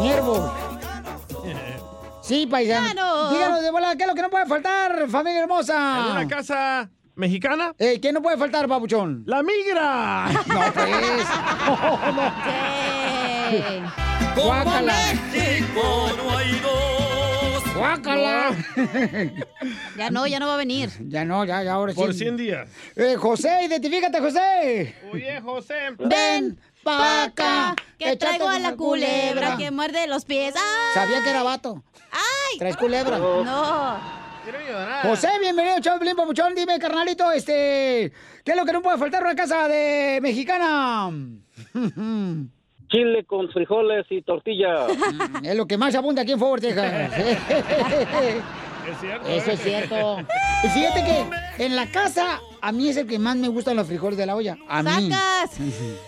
niervos. Sí, paisano. Claro. Díganos de volada, ¿qué es lo que no puede faltar, familia hermosa? En una casa mexicana, Eh, ¿Qué no puede faltar, papuchón? la migra. No, pues. No, no. Guácala. no hay dos. Guácala. Ya no, ya no va a venir. Ya no, ya, ya, ahora sí. Por 100 días. Eh, José, identifícate, José. Oye, José. Ven pa' acá. Que traigo a la culebra que muerde los pies. ¡Ay! Sabía que era vato. ¡Ay! Traes culebra. No. Quiero llorar. José, bienvenido, Chaplin Papuchón. Dime, carnalito, este. ¿Qué es lo que no puede faltar en una casa de mexicana? Chile con frijoles y tortilla. es lo que más abunda aquí en Fort Texas. Es cierto. Eso ¿eh? es cierto. Y fíjate que en la casa, a mí es el que más me gustan los frijoles de la olla. A mí. ¡Sacas!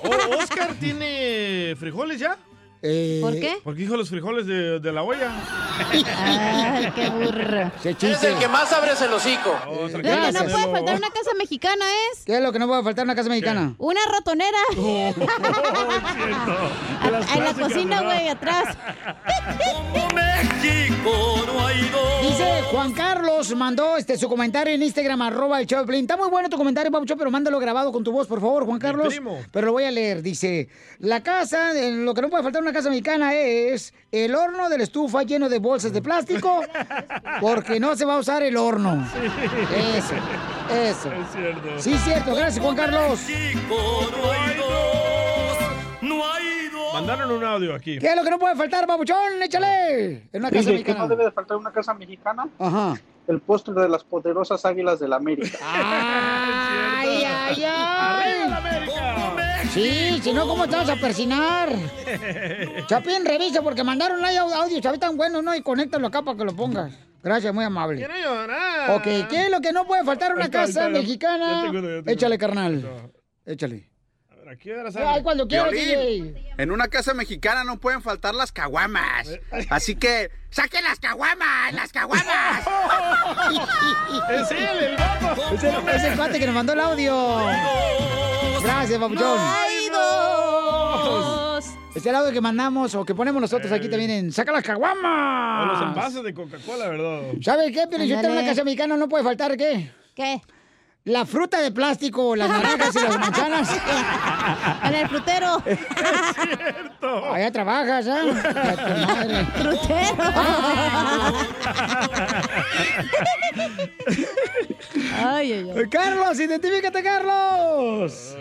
¿O Oscar tiene frijoles ya? Eh, ¿Por qué? Porque dijo los frijoles de, de la olla. Ay, qué burro. Eres el que más abres el hocico. Oh, Lo que tranquilo, no puede faltar una casa mexicana es ¿Qué es lo que no puede faltar una casa mexicana? una ratonera. Oh, en la cocina, güey, atrás. Como México no hay dos. Dice Juan Carlos, mandó este su comentario en Instagram, arroba el Piolín. Está muy bueno tu comentario, Papuchón, pero mándalo grabado con tu voz, por favor, Juan Carlos. primo. Pero lo voy a leer. Dice, la casa, eh, lo que no puede faltar una casa mexicana es el horno de la estufa lleno de bolsas de plástico, porque no se va a usar el horno. Eso, eso. Es cierto. Sí, cierto. Gracias, Juan Carlos. Mandaron un audio aquí. ¿Qué es lo que no puede faltar, Papuchón? Échale. En una casa Dije mexicana. no debe de faltar una casa mexicana. Ajá. El postre de las poderosas águilas de la América. ¡Ay, ay, ay! Sí, si no, ¿cómo te vas a persinar? Chapín, revisa porque mandaron ahí au- audio, Chapín, tan bueno, ¿no? Y conéctalo acá para que lo pongas. Gracias, muy amable. Quiero llorar. Ok, ¿qué es lo que no puede faltar en una casa mexicana? Échale, carnal. Échale. ¿A qué hora Ay, cuando quieras, Violín, DJ. en una casa mexicana no pueden faltar las caguamas. Así que, ¡saquen las caguamas! ¡Las caguamas! Es él, el vato. Es el, es el cuate que nos mandó el audio. Gracias, papuchón. hay dos. Es el audio que mandamos o que ponemos nosotros aquí también en Saca las O los caguamas. envases de Coca-Cola, ¿verdad? ¿Sabe qué? Pero yo en Ándale. una casa mexicana no puede faltar qué? ¿Qué? La fruta de plástico, las naranjas y las manzanas. En el frutero. Allá trabajas, ¿ah? A tu madre. Frutero. Ay, ay, ay. Carlos, identifícate, Carlos.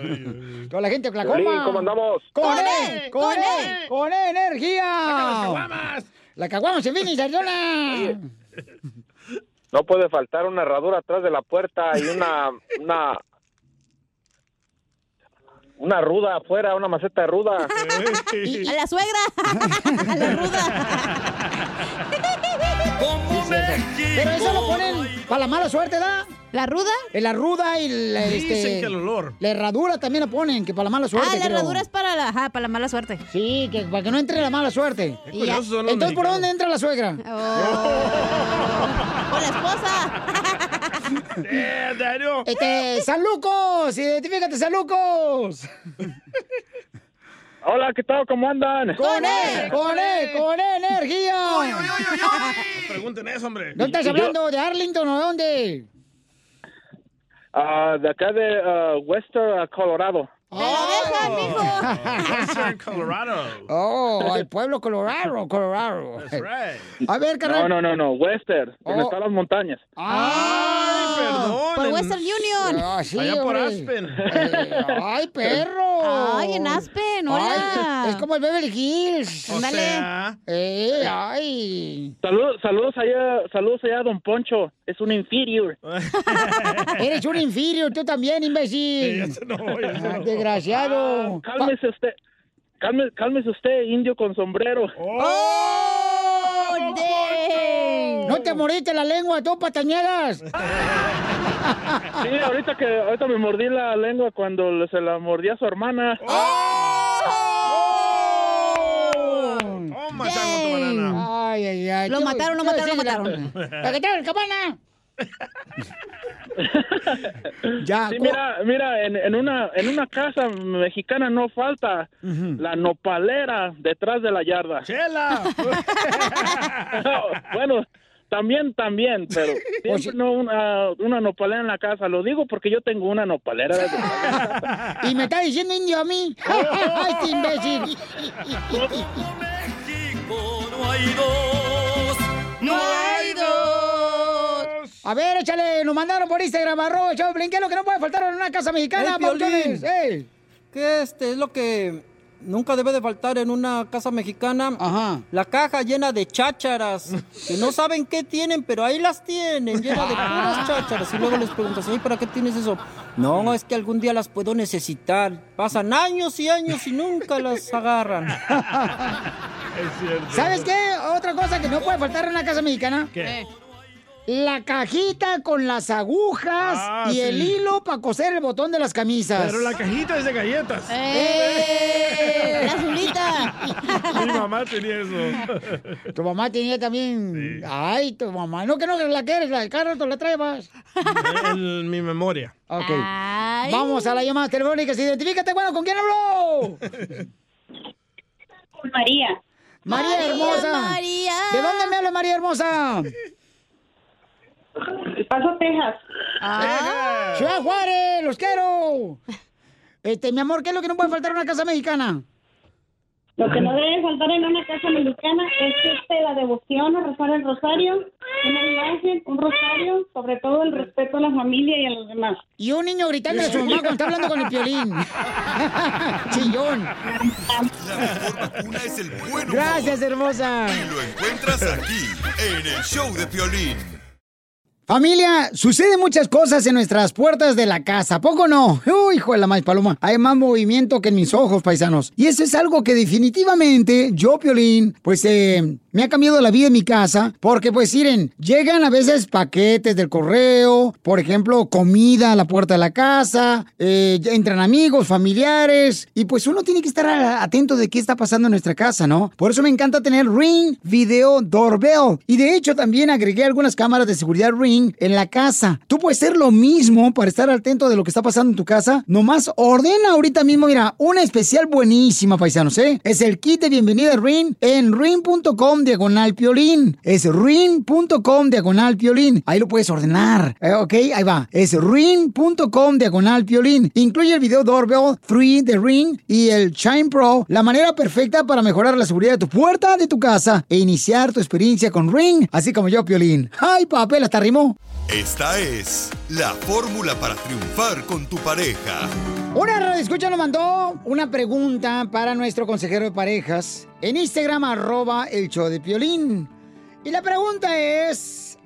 Toda la gente Oklahoma. Piolín, ¿cómo andamos? Con ¡Con E, con con E, E! con E, energía. ¡Caguamas! La caguama se viene y Arizona. No puede faltar una herradura atrás de la puerta y una una una ruda afuera, una maceta de ruda. Y- A la suegra. A la ruda. Pero eso lo ponen para la mala suerte, ¿da? ¿La ruda? La ruda y la, Dicen este, que el olor. la herradura también la ponen, que para la mala suerte. Ah, la creo. herradura es para la, ajá, para la mala suerte. Sí, que para que no entre la mala suerte. Qué curiosos son los Entonces, ¿por mexicanos. dónde entra la suegra? Con la esposa. ¡Eh! Este, San Lucos, identifícate, San Lucos. Hola, ¿qué tal? ¿Cómo andan? Con E, con E, con E, energía. No pregunten eso, hombre. ¿No estás hablando de Arlington o de dónde? Ah, de acá de ah, Western, ah, Colorado. ¡Te lo dejan, mijo! Western Colorado. Oh, el pueblo Colorado, Colorado. That's right. A ver, No, carnal. no, no, no, Western, donde Oh. están las montañas. ¡Ay, perdón. Por en- Western Union. Ah, sí, Allá por hombre. Aspen. Eh, ¡Ay, perro! Ay, en Aspen, hola. Ay, es como el Beverly Hills. O sea, Eh, ay. Saludos, saludos allá, saludos allá a Don Poncho. Es un inferior. Eres un inferior, tú también, imbécil. ya se no, ya se Ah, no. Desgraciado. Cálmese usted. Cálmese usted, indio con sombrero. ¡Oh! No te moriste la lengua, tú patañeras. Sí, ahorita que ahorita me mordí la lengua cuando se la mordía a su hermana. Toma, chango, tu banana. Ay, ay, ay. Lo ¿Qué- mataron, lo mataron, lo mataron. ¡La que trae el cabana! ya, Sí, mira, mira, en, en una en una casa mexicana no falta la nopalera detrás de la yarda. ¡Chela! bueno, también, también, pero Pues siempre no una, una nopalera en la casa. Lo digo porque yo tengo una nopalera. de- Y me está diciendo indio a mí. ¡Ay, este imbécil! no hay dos, no hay dos. A ver, échale, nos mandaron por Instagram, arroba, chavo, ¿qué es lo que no puede faltar en una casa mexicana, Ey, Piolín. pauchones? ¡Ey! ¿Qué este es lo que nunca debe de faltar en una casa mexicana? Ajá. La caja llena de chácharas, que no saben qué tienen, pero ahí las tienen, llena de puras chácharas. Y luego les preguntas, ¿y para qué tienes eso? No, es que algún día las puedo necesitar. Pasan años y años y nunca las agarran. Es cierto. ¿Sabes qué? Otra cosa que no puede faltar en una casa mexicana. ¿Qué? La cajita con las agujas Ah, y el hilo para coser el botón de las camisas. Pero la cajita es de galletas. ¡Eh! La azulita. Mi mamá tenía eso. Tu mamá tenía también. Ay, tu mamá. No, que no, que la quieres, la carro tú la traes. En mi memoria. Ok. Ay. Vamos a la llamada telefónica. Identifícate, bueno, ¿con quién habló? María. María Ay, hermosa. María. ¿De dónde me habla María hermosa? Paso, Texas. Ah. Ciudad Juárez, los quiero. Este, mi amor, ¿qué es lo que no puede faltar en una casa mexicana? Lo que no debe faltar en una casa mexicana es este, la devoción, a rezar el rosario, una imagen, un rosario, sobre todo el respeto a la familia y a los demás. Y un niño gritando a su mamá cuando está hablando con el piolín. Chillón. La mejor vacuna es el buen humor. Gracias, hermosa. Y lo encuentras aquí, en el show de Piolín. Familia, suceden muchas cosas en nuestras puertas de la casa, ¿a ¿poco no? Uy, hijo de la maíz paloma, hay más movimiento que en mis ojos, paisanos. Y eso es algo que definitivamente yo, Piolín, pues eh, me ha cambiado la vida en mi casa, porque pues miren, llegan a veces paquetes del correo, por ejemplo, comida a la puerta de la casa, eh, entran amigos, familiares, y pues uno tiene que estar atento de qué está pasando en nuestra casa, ¿no? Por eso me encanta tener Ring Video Doorbell. Y de hecho también agregué algunas cámaras de seguridad Ring en la casa. Tú puedes hacer lo mismo para estar atento de lo que está pasando en tu casa. Nomás ordena ahorita mismo, mira, una especial buenísima, paisanos, ¿eh? Es el kit de bienvenida Ring en ring.com diagonal piolín. Es ring.com diagonal piolín. Ahí lo puedes ordenar. Eh, ok, ahí va. Es ring.com diagonal piolín. Incluye el video Doorbell 3 de Ring y el Chime Pro, la manera perfecta para mejorar la seguridad de tu puerta de tu casa e iniciar tu experiencia con Ring, así como yo, Piolín. ¡Ay, papel, hasta rimó! Esta es la fórmula para triunfar con tu pareja. Una radio escucha nos mandó una pregunta para nuestro consejero de parejas en Instagram, arroba el show de Piolín. Y la pregunta es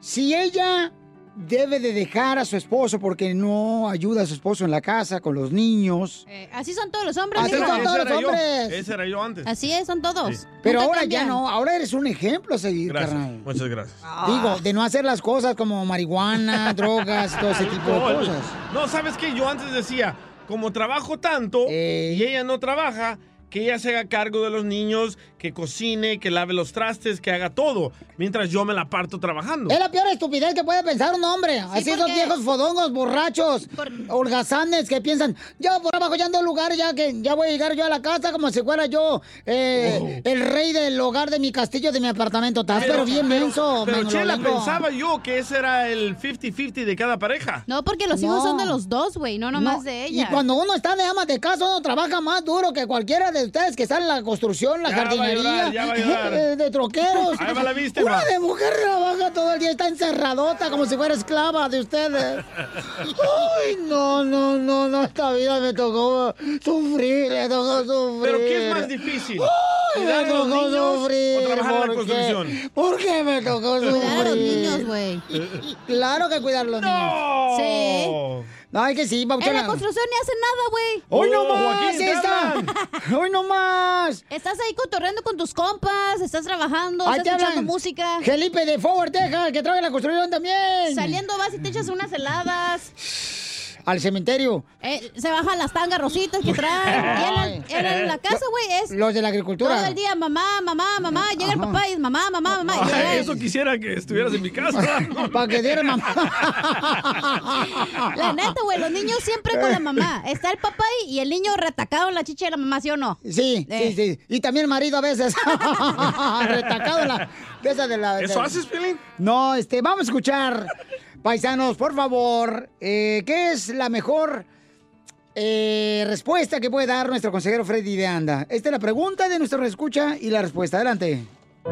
si ella debe de dejar a su esposo porque no ayuda a su esposo en la casa con los niños. Eh, así son todos los hombres. Así son todos los yo. hombres. Ese era yo antes. Así es, son todos. Pero ahora cambian. ya no, ahora eres un ejemplo a seguir, Gracias. carnal. Muchas gracias. Digo, de no hacer las cosas como marihuana, drogas, todo ese tipo de cosas. No, ¿sabes qué? Yo antes decía, como trabajo tanto y ella no trabaja, que ella se haga cargo de los niños, que cocine, que lave los trastes, que haga todo, mientras yo me la parto trabajando. Es la peor estupidez que puede pensar un hombre. Así esos viejos fodongos, borrachos, holgazanes que piensan, yo por abajo ya ando en lugar, ya que ya voy a llegar yo a la casa como si fuera yo eh, el rey del hogar de mi castillo, de mi apartamento. Estás pero, bien menso, Pero Chela, Manolo. pensaba yo que ese era el 50-50 de cada pareja. No, porque los hijos No. son de los dos, güey, no nomás No, de ella. Y cuando uno está de ama de casa, uno trabaja más duro que cualquiera de ustedes que están en la construcción, la Ya va a jardinería, llorar, ya va a llorar. eh, de troqueros. Ahí va la víctima. Una de mujer trabaja todo el día, está encerradota como si fuera esclava de ustedes. Ay, no, no, no, no, esta vida me tocó sufrir, me tocó sufrir. Pero ¿qué es más difícil? Ay, ¿Cuidar me tocó niños sufrir. o trabajar en la ¿por qué? construcción? ¿Por qué me tocó sufrir? Cuidar a los niños, güey. Claro que cuidar a los niños. Sí. No, es que sí, En Pabuchona. la construcción ni hacen nada, güey. ¡Hoy no más! Esta! ¡Hoy no más! Estás ahí cotorreando con tus compas, estás trabajando, Ahí estás te escuchando hablan. música. Felipe de Forward, Texas, que en la construcción también. Saliendo vas y te echas unas heladas. Al cementerio. Eh, se bajan las tangas rositas que traen. Y en, la- en la casa, güey, es Los de la agricultura. todo el día mamá, mamá, mamá. Llega el papá y es mamá, mamá, mamá. Y llega- Eso quisiera que estuvieras en mi casa. Para que diera mamá. La neta, güey, los niños siempre con la mamá. Está el papá ahí y el niño retacado en la chicha de la mamá, ¿sí o no? Sí, Eh. sí, sí. Y también el marido a veces. Retacado en la. De esa de la. ¿Eso de- haces, Piolín? No, este, vamos a escuchar, paisanos, por favor, eh, ¿qué es la mejor eh, respuesta que puede dar nuestro consejero Freddy de Anda? Esta es la pregunta de nuestro escucha y la respuesta. Adelante.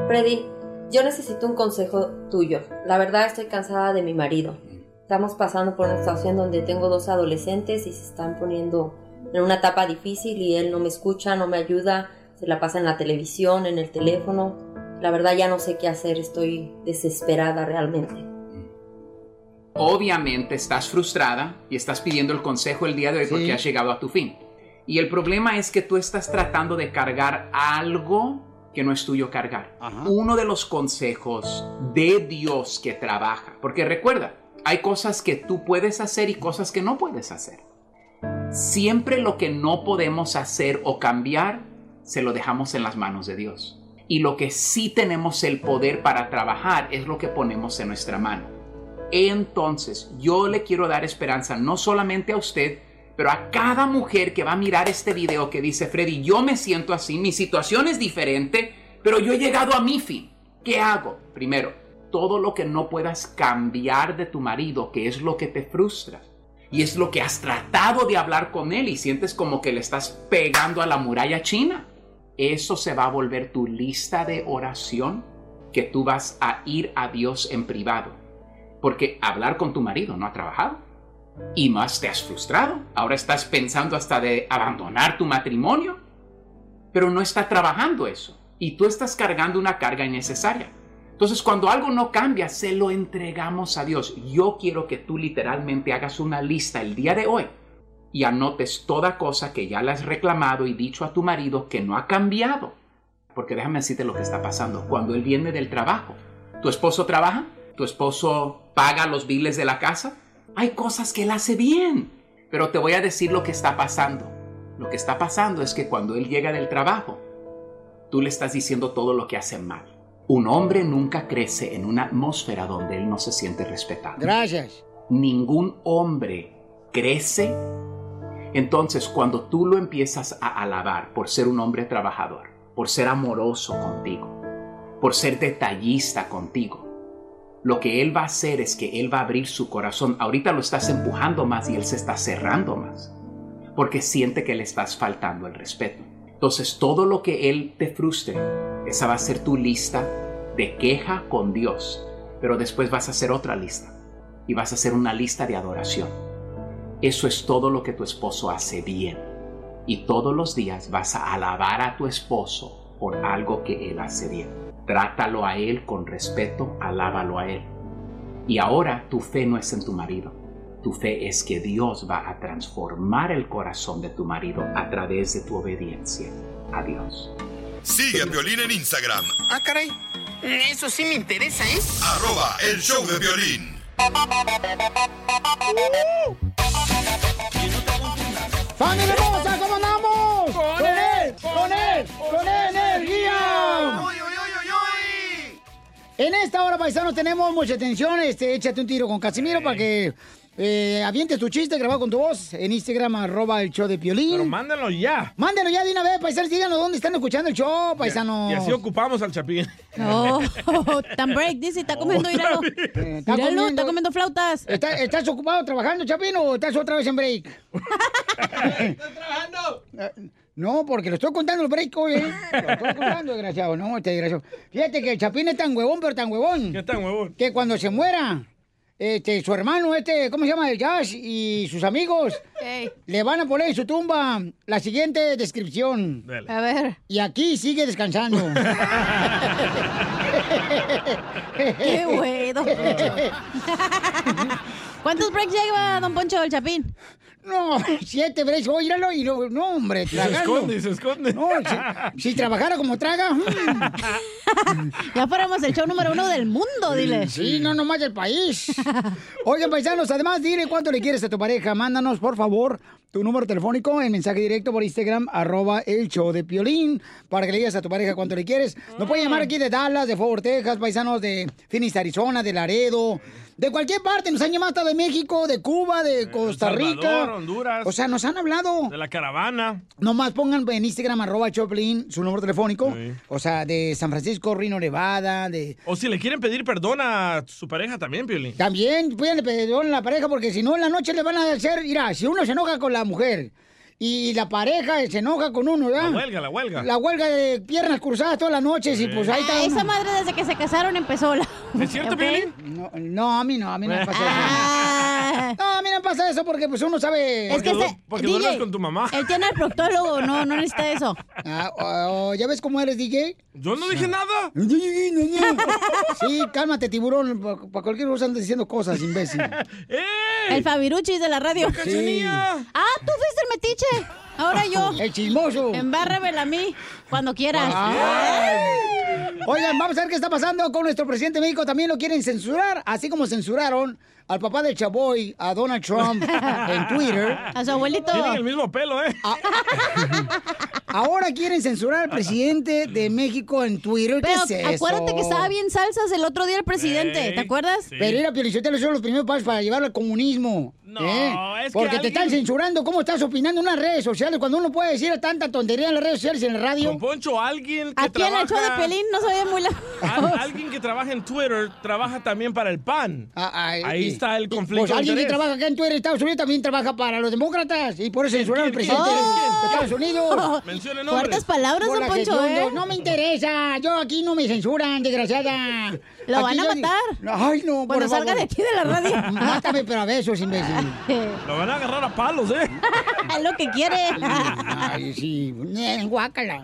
Freddy, yo necesito un consejo tuyo. La verdad estoy cansada de mi marido. Estamos pasando por una situación donde tengo dos adolescentes y se están poniendo en una etapa difícil y él no me escucha, no me ayuda, se la pasa en la televisión, en el teléfono. La verdad ya no sé qué hacer, estoy desesperada realmente. Obviamente estás frustrada y estás pidiendo el consejo el día de hoy porque has llegado a tu fin. Y el problema es que tú estás tratando de cargar algo que no es tuyo cargar. Uno de los consejos de Dios que trabaja, porque recuerda, hay cosas que tú puedes hacer y cosas que no puedes hacer. Siempre lo que no podemos hacer o cambiar, se lo dejamos en las manos de Dios. Y lo que sí tenemos el poder para trabajar es lo que ponemos en nuestra mano. Entonces, yo le quiero dar esperanza no solamente a usted, pero a cada mujer que va a mirar este video que dice, Freddy, yo me siento así, mi situación es diferente, pero yo he llegado a mi fin. ¿Qué hago? Primero, todo lo que no puedas cambiar de tu marido, que es lo que te frustra. Y es lo que has tratado de hablar con él y sientes como que le estás pegando a la muralla china. Eso se va a volver tu lista de oración que tú vas a ir a Dios en privado. Porque hablar con tu marido no ha trabajado. Y más te has frustrado. Ahora estás pensando hasta de abandonar tu matrimonio. Pero no está trabajando eso. Y tú estás cargando una carga innecesaria. Entonces, cuando algo no cambia, se lo entregamos a Dios. Yo quiero que tú literalmente hagas una lista el día de hoy y anotes toda cosa que ya le has reclamado y dicho a tu marido que no ha cambiado. Porque déjame decirte lo que está pasando. Cuando él viene del trabajo, ¿tu esposo trabaja? ¿Tu esposo paga los biles de la casa? Hay cosas que él hace bien. Pero te voy a decir lo que está pasando. Lo que está pasando es que cuando él llega del trabajo, tú le estás diciendo todo lo que hace mal. Un hombre nunca crece en una atmósfera donde él no se siente respetado. Gracias. Ningún hombre crece. Entonces, cuando tú lo empiezas a alabar por ser un hombre trabajador, por ser amoroso contigo, por ser detallista contigo, lo que él va a hacer es que él va a abrir su corazón. Ahorita lo estás empujando más y él se está cerrando más, porque siente que le estás faltando el respeto. Entonces, todo lo que él te frustre, esa va a ser tu lista de queja con Dios. Pero después vas a hacer otra lista y vas a hacer una lista de adoración. Eso es todo lo que tu esposo hace bien. Y todos los días vas a alabar a tu esposo por algo que él hace bien. Trátalo a él con respeto, alábalo a él. Y ahora tu fe no es en tu marido. Tu fe es que Dios va a transformar el corazón de tu marido a través de tu obediencia a Dios. Sigue a Violín en Instagram, Ah, caray. Eso sí me interesa, ¿eh? arroba el show de violín. ¡Familia hermosa, cómo andamos! ¡Con él! ¡Con él! ¡Con energía! En esta hora, paisanos, tenemos mucha atención. Este, échate un tiro con Casimiro para que eh, avientes tu chiste grabado con tu voz en Instagram, arroba el show de Piolín. Pero mándenlo ya. Mándenlo ya de una vez, paisanos. Díganos dónde están escuchando el show, paisanos. Y así ocupamos al Chapín. Oh, tan break, dice, está comiendo. Está Míralo, comiendo. está comiendo flautas. ¿Estás, estás ocupado trabajando, Chapín, o estás otra vez en break? ¡Estoy trabajando! No, porque lo estoy contando el break hoy, ¿eh? Lo estoy contando, desgraciado. No, este desgraciado. Fíjate que el Chapín es tan huevón, pero tan huevón. ¿Qué tan huevón? Que cuando se muera, este, su hermano, este, ¿cómo se llama? El Jazz y sus amigos le van a poner en su tumba la siguiente descripción. A ver. Y aquí sigue descansando. Qué güey, don Poncho. ¿Cuántos breaks lleva don Poncho el Chapín? No, siete breaks, óíralo y no, no, hombre, Y se tragando. esconde, y se esconde. No, si, si trabajara como traga. mm. Ya fuéramos el show número uno del mundo, dile. Sí, no nomás del país. Oigan, paisanos, además, dile cuánto le quieres a tu pareja. Mándanos, por favor, tu número telefónico en mensaje directo por Instagram, arroba el show de Piolín, para que le digas a tu pareja cuánto le quieres. Nos pueden llamar aquí de Dallas, de Fort Worth, Texas, paisanos de Phoenix, Arizona, de Laredo, de cualquier parte. Nos han llamado hasta de México, de Cuba, de Costa Salvador, Rica. Honduras. O sea, nos han hablado. De la caravana. Nomás pongan en Instagram, arroba Choplin, su número telefónico. O sea, de San Francisco, Reno, Nevada, de... O si le quieren pedir perdón a su pareja también, Piolín. También pídanle perdón a la pareja porque si no en la noche le van a hacer, mira, si uno se enoja con la mujer y la pareja se enoja con uno, ¿verdad? La huelga, la huelga. La huelga de piernas cruzadas todas las noches y pues ahí está Ah, esa madre desde que se casaron empezó la... ¿Es cierto, ¿Ok? Piolín? No, no, a mí no, a mí no me pasa eso. No, a mí no me pasa eso porque pues uno sabe... Es que du- se- porque DJ, duermes con tu mamá. Él tiene el proctólogo, no, no necesita eso. Ah, oh, ¿Ya ves cómo eres, DJ? Yo no dije nada. Sí, cálmate, tiburón. Para cualquier cosa andas diciendo cosas, imbécil. El Fabiruchis de la radio. Sí. Ah, tú fuiste el metiche. Ahora yo. El chismoso. Embárramela a mí cuando quieras. Ay. Oigan, vamos a ver qué está pasando con nuestro presidente de México. También lo quieren censurar, así como censuraron al papá del Chaboy, a Donald Trump, en Twitter. A su abuelito. Tienen el mismo pelo, ¿eh? Ahora quieren censurar al presidente de México en Twitter. ¿Qué Pero es eso? acuérdate que estaba bien salsas el otro día el presidente, ¿te acuerdas? Pero era Piolichotelo, son los primeros pasos para llevarlo al comunismo. ¿Eh? es que Porque te alguien- están censurando cómo estás opinando en las redes sociales cuando uno puede decir tanta tontería en las redes sociales y en la radio. Don Poncho, alguien que Aquí en el trabaja... show de Pelín no se ve muy Al- alguien que trabaja en Twitter trabaja también para el PAN. Ahí Ah, y- está el y- conflicto Pues alguien que trabaja acá en Twitter, Estados Unidos, también trabaja para los demócratas y por eso censuraron al presidente quién, de- quién? de Estados Unidos. Nombres. Fuertes palabras, don la Poncho, ¿eh? No, no me interesa. Yo aquí no me censuran, desgraciada. Lo Aquí van a matar. Ay, no, Cuando por salga favor. de aquí de la radio. Mátame, pero a besos, imbécil. Lo van a agarrar a palos, ¿eh? Es lo que quiere. Ay, sí. Guácala.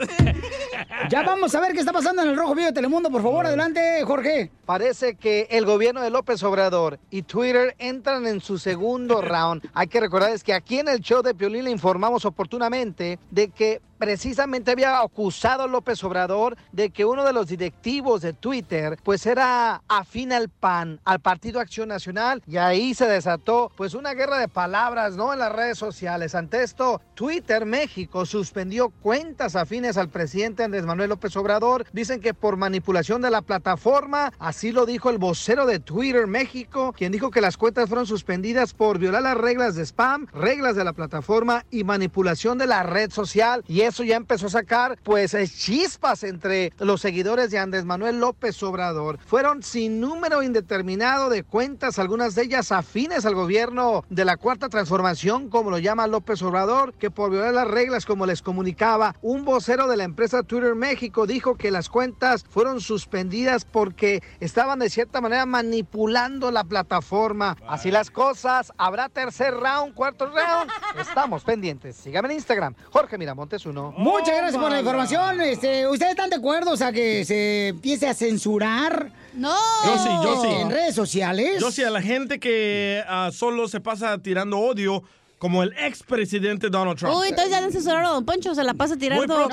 Ya vamos a ver qué está pasando en el Rojo Vivo de Telemundo. Por favor, adelante, Jorge. Parece que el gobierno de López Obrador y Twitter entran en su segundo round. Hay que recordarles que aquí en el show de Piolín le informamos oportunamente de que precisamente había acusado López Obrador de que uno de los directivos de Twitter pues era afín al PAN, al Partido Acción Nacional y ahí se desató pues una guerra de palabras, ¿no? En las redes sociales. Ante esto, Twitter México suspendió cuentas afines al presidente Andrés Manuel López Obrador. Dicen que por manipulación de la plataforma, así lo dijo el vocero de Twitter México, quien dijo que las cuentas fueron suspendidas por violar las reglas de spam, reglas de la plataforma y manipulación de la red social. Y eso ya empezó a sacar pues eh, chispas entre los seguidores de Andrés Manuel López Obrador. Fueron sin número indeterminado de cuentas, algunas de ellas afines al gobierno de la cuarta transformación, como lo llama López Obrador, que por violar las reglas, como les comunicaba, un vocero de la empresa Twitter México dijo que las cuentas fueron suspendidas porque estaban de cierta manera manipulando la plataforma. Así las cosas, habrá tercer round, cuarto round. Estamos pendientes. Síganme en Instagram, Jorge Miramontes uno. Muchas gracias por la información. Este, ¿Ustedes están de acuerdo o sea, que se empiece a censurar? No. Yo sí, yo sí. En redes sociales. Yo sí, a la gente que ah, solo se pasa tirando odio, como el expresidente Donald Trump. Uy, entonces ya le censuraron a Don Poncho, se la pasa tirando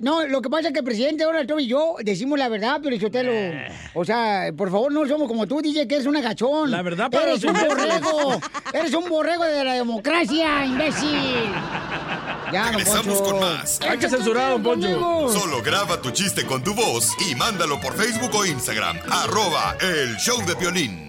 No, lo que pasa es que el presidente Donald Trump y yo decimos la verdad, pero yo te lo... O sea, por favor, no somos como tú, DJ, que eres un agachón. La verdad para Eres un borrego. eres un borrego de la democracia, imbécil. Ya, don Regresamos Poncho. con más. Hay que censurar a Don Poncho. Conmigo. Solo graba tu chiste con tu voz y mándalo por Facebook o Instagram. Arroba el show de violín.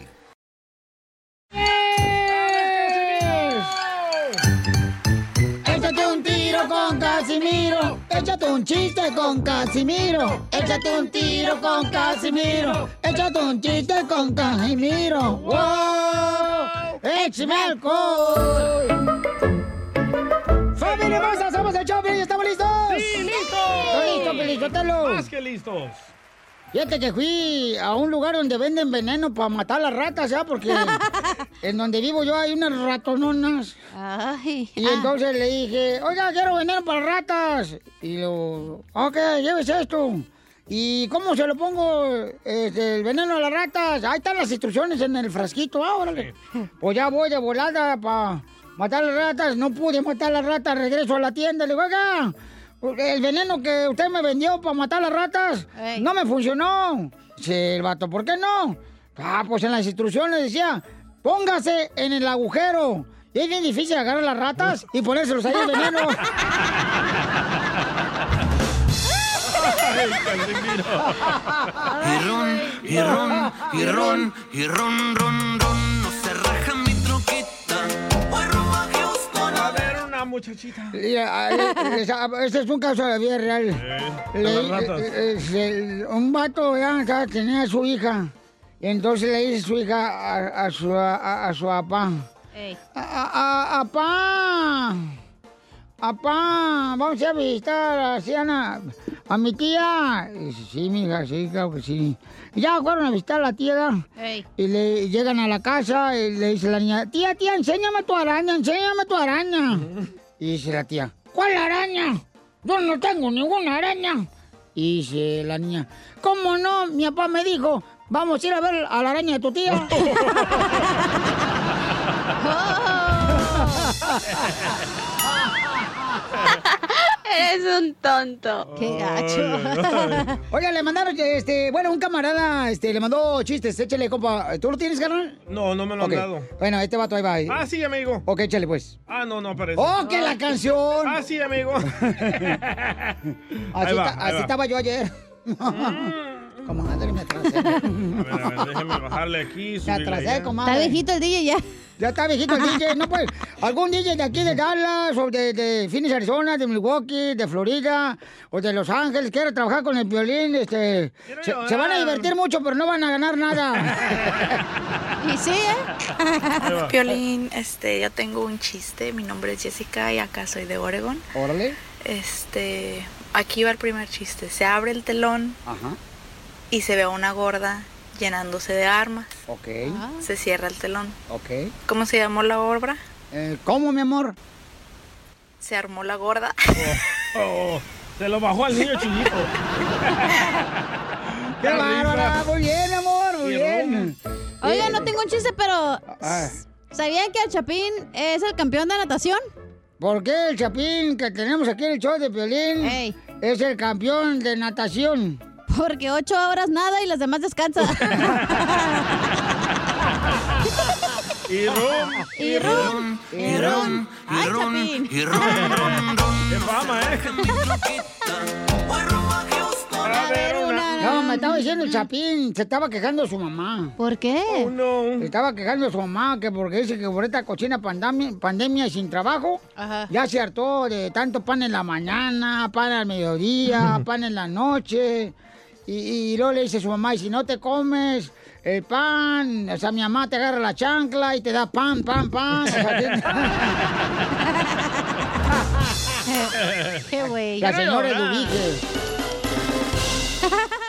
Con Casimiro. Échate un chiste con Casimiro. Échate un tiro con Casimiro. Échate un chiste con Casimiro. ¡Wow! ¡Échame alcohol! ¡Familia hermosa! ¡Somos el show, Piolín! ¿Estamos listos? ¡Sí, listos! ¡Estoy listo, Pelizotelo! Más que listos. Fíjate que fui a un lugar donde venden veneno para matar las ratas, ¿ya? Porque en donde vivo yo hay unas ratononas. Ay. Y entonces le dije, oiga, quiero veneno para ratas. Y lo, ok, llévese esto. ¿Y cómo se lo pongo este, el veneno a las ratas? Ahí están las instrucciones en el frasquito, ah, órale. Pues ya voy de volada para matar las ratas. No pude matar las ratas, regreso a la tienda. Le digo, oiga, el veneno que usted me vendió para matar las ratas Ey. no me funcionó. Dice el vato, ¿por qué no? Ah, pues en las instrucciones decía, póngase en el agujero. Y es bien difícil agarrar las ratas y ponérselos ahí el veneno. Ay, Casimiro. Y ron, y ron, y ron, y ron, ron, ron, muchachita. Eh, eh, Este es un caso de la vida real. de Le- las ratas. eh, eh, un vato ya tenía a su hija. Y entonces le dice su hija a, a su, a, a su papá. Ey. A, a, a- apá, apá, vamos a a visitar así, Ana, a mi tía. Y dice, sí, mija, sí, claro que sí. Y ya fueron a visitar a la tía. Y le llegan a la casa y le dice la niña, tía, tía, enséñame tu araña, enséñame tu araña. Y dice la tía, ¿cuál araña? Yo no tengo ninguna araña. Y dice la niña, ¿cómo no? Mi papá me dijo, vamos a ir a ver a la araña de tu tía. Eres un tonto. Qué gacho. Oiga, le mandaron, este, bueno, un camarada, este, le mandó chistes, échale, compa. ¿Tú lo tienes, carnal? No, no me lo Ok. han dado. Bueno, este vato ahí va. Ah, sí, amigo. Ok, échale, pues. Ah, no, no aparece. ¡Oh, que la canción! Ah, sí, amigo. Así, va, estaba yo ayer. Comadre, me atrasé. A ver, a ver, déjeme bajarle aquí. Me atrasé, allá. comadre. Está viejito el DJ ya. Ya está viejito el DJ. No, pues, algún DJ de aquí de Dallas, o de, de Phoenix, Arizona, de Milwaukee, de Florida, o de Los Ángeles, quiere trabajar con el violín, este... Se, se van a divertir mucho, pero no van a ganar nada. y sí, ¿eh? Piolín, este, yo tengo un chiste. Mi nombre es Jessica y acá soy de Oregon. Órale. Este, aquí va el primer chiste. Se abre el telón Ajá. y se ve a una gorda llenándose de armas. Ok. Se cierra el telón. Ok. ¿Cómo se llamó la obra? Eh, ¿Cómo, mi amor? Se armó la gorda. Oh, se lo bajó al niño chiquito. ¡Qué bárbara! Muy bien, mi amor, muy bien. Oiga, no tengo un chiste, pero... Ah. ¿Sabían que el Chapín es el campeón de natación? ¿Por qué el Chapín que tenemos aquí en el show de Piolín es el campeón de natación? Porque ocho horas nada y las demás descansan. Y ron. Y ron. Y ron, y Chapín. y ron. Qué fama, ¿eh? No, me estaba diciendo el Chapín, se estaba quejando de su mamá. ¿Por qué? Oh, no. Se estaba quejando de su mamá, que porque dice que por esta cochina pandemia, pandemia y sin trabajo, ya se hartó de tanto pan en la mañana, pan al mediodía, pan en la noche. Y, y luego le dice a su mamá, y si no te comes el pan, o sea, mi mamá te agarra la chancla y te da pan, pan, pan. O sea, Qué güey. la señora Eduviges.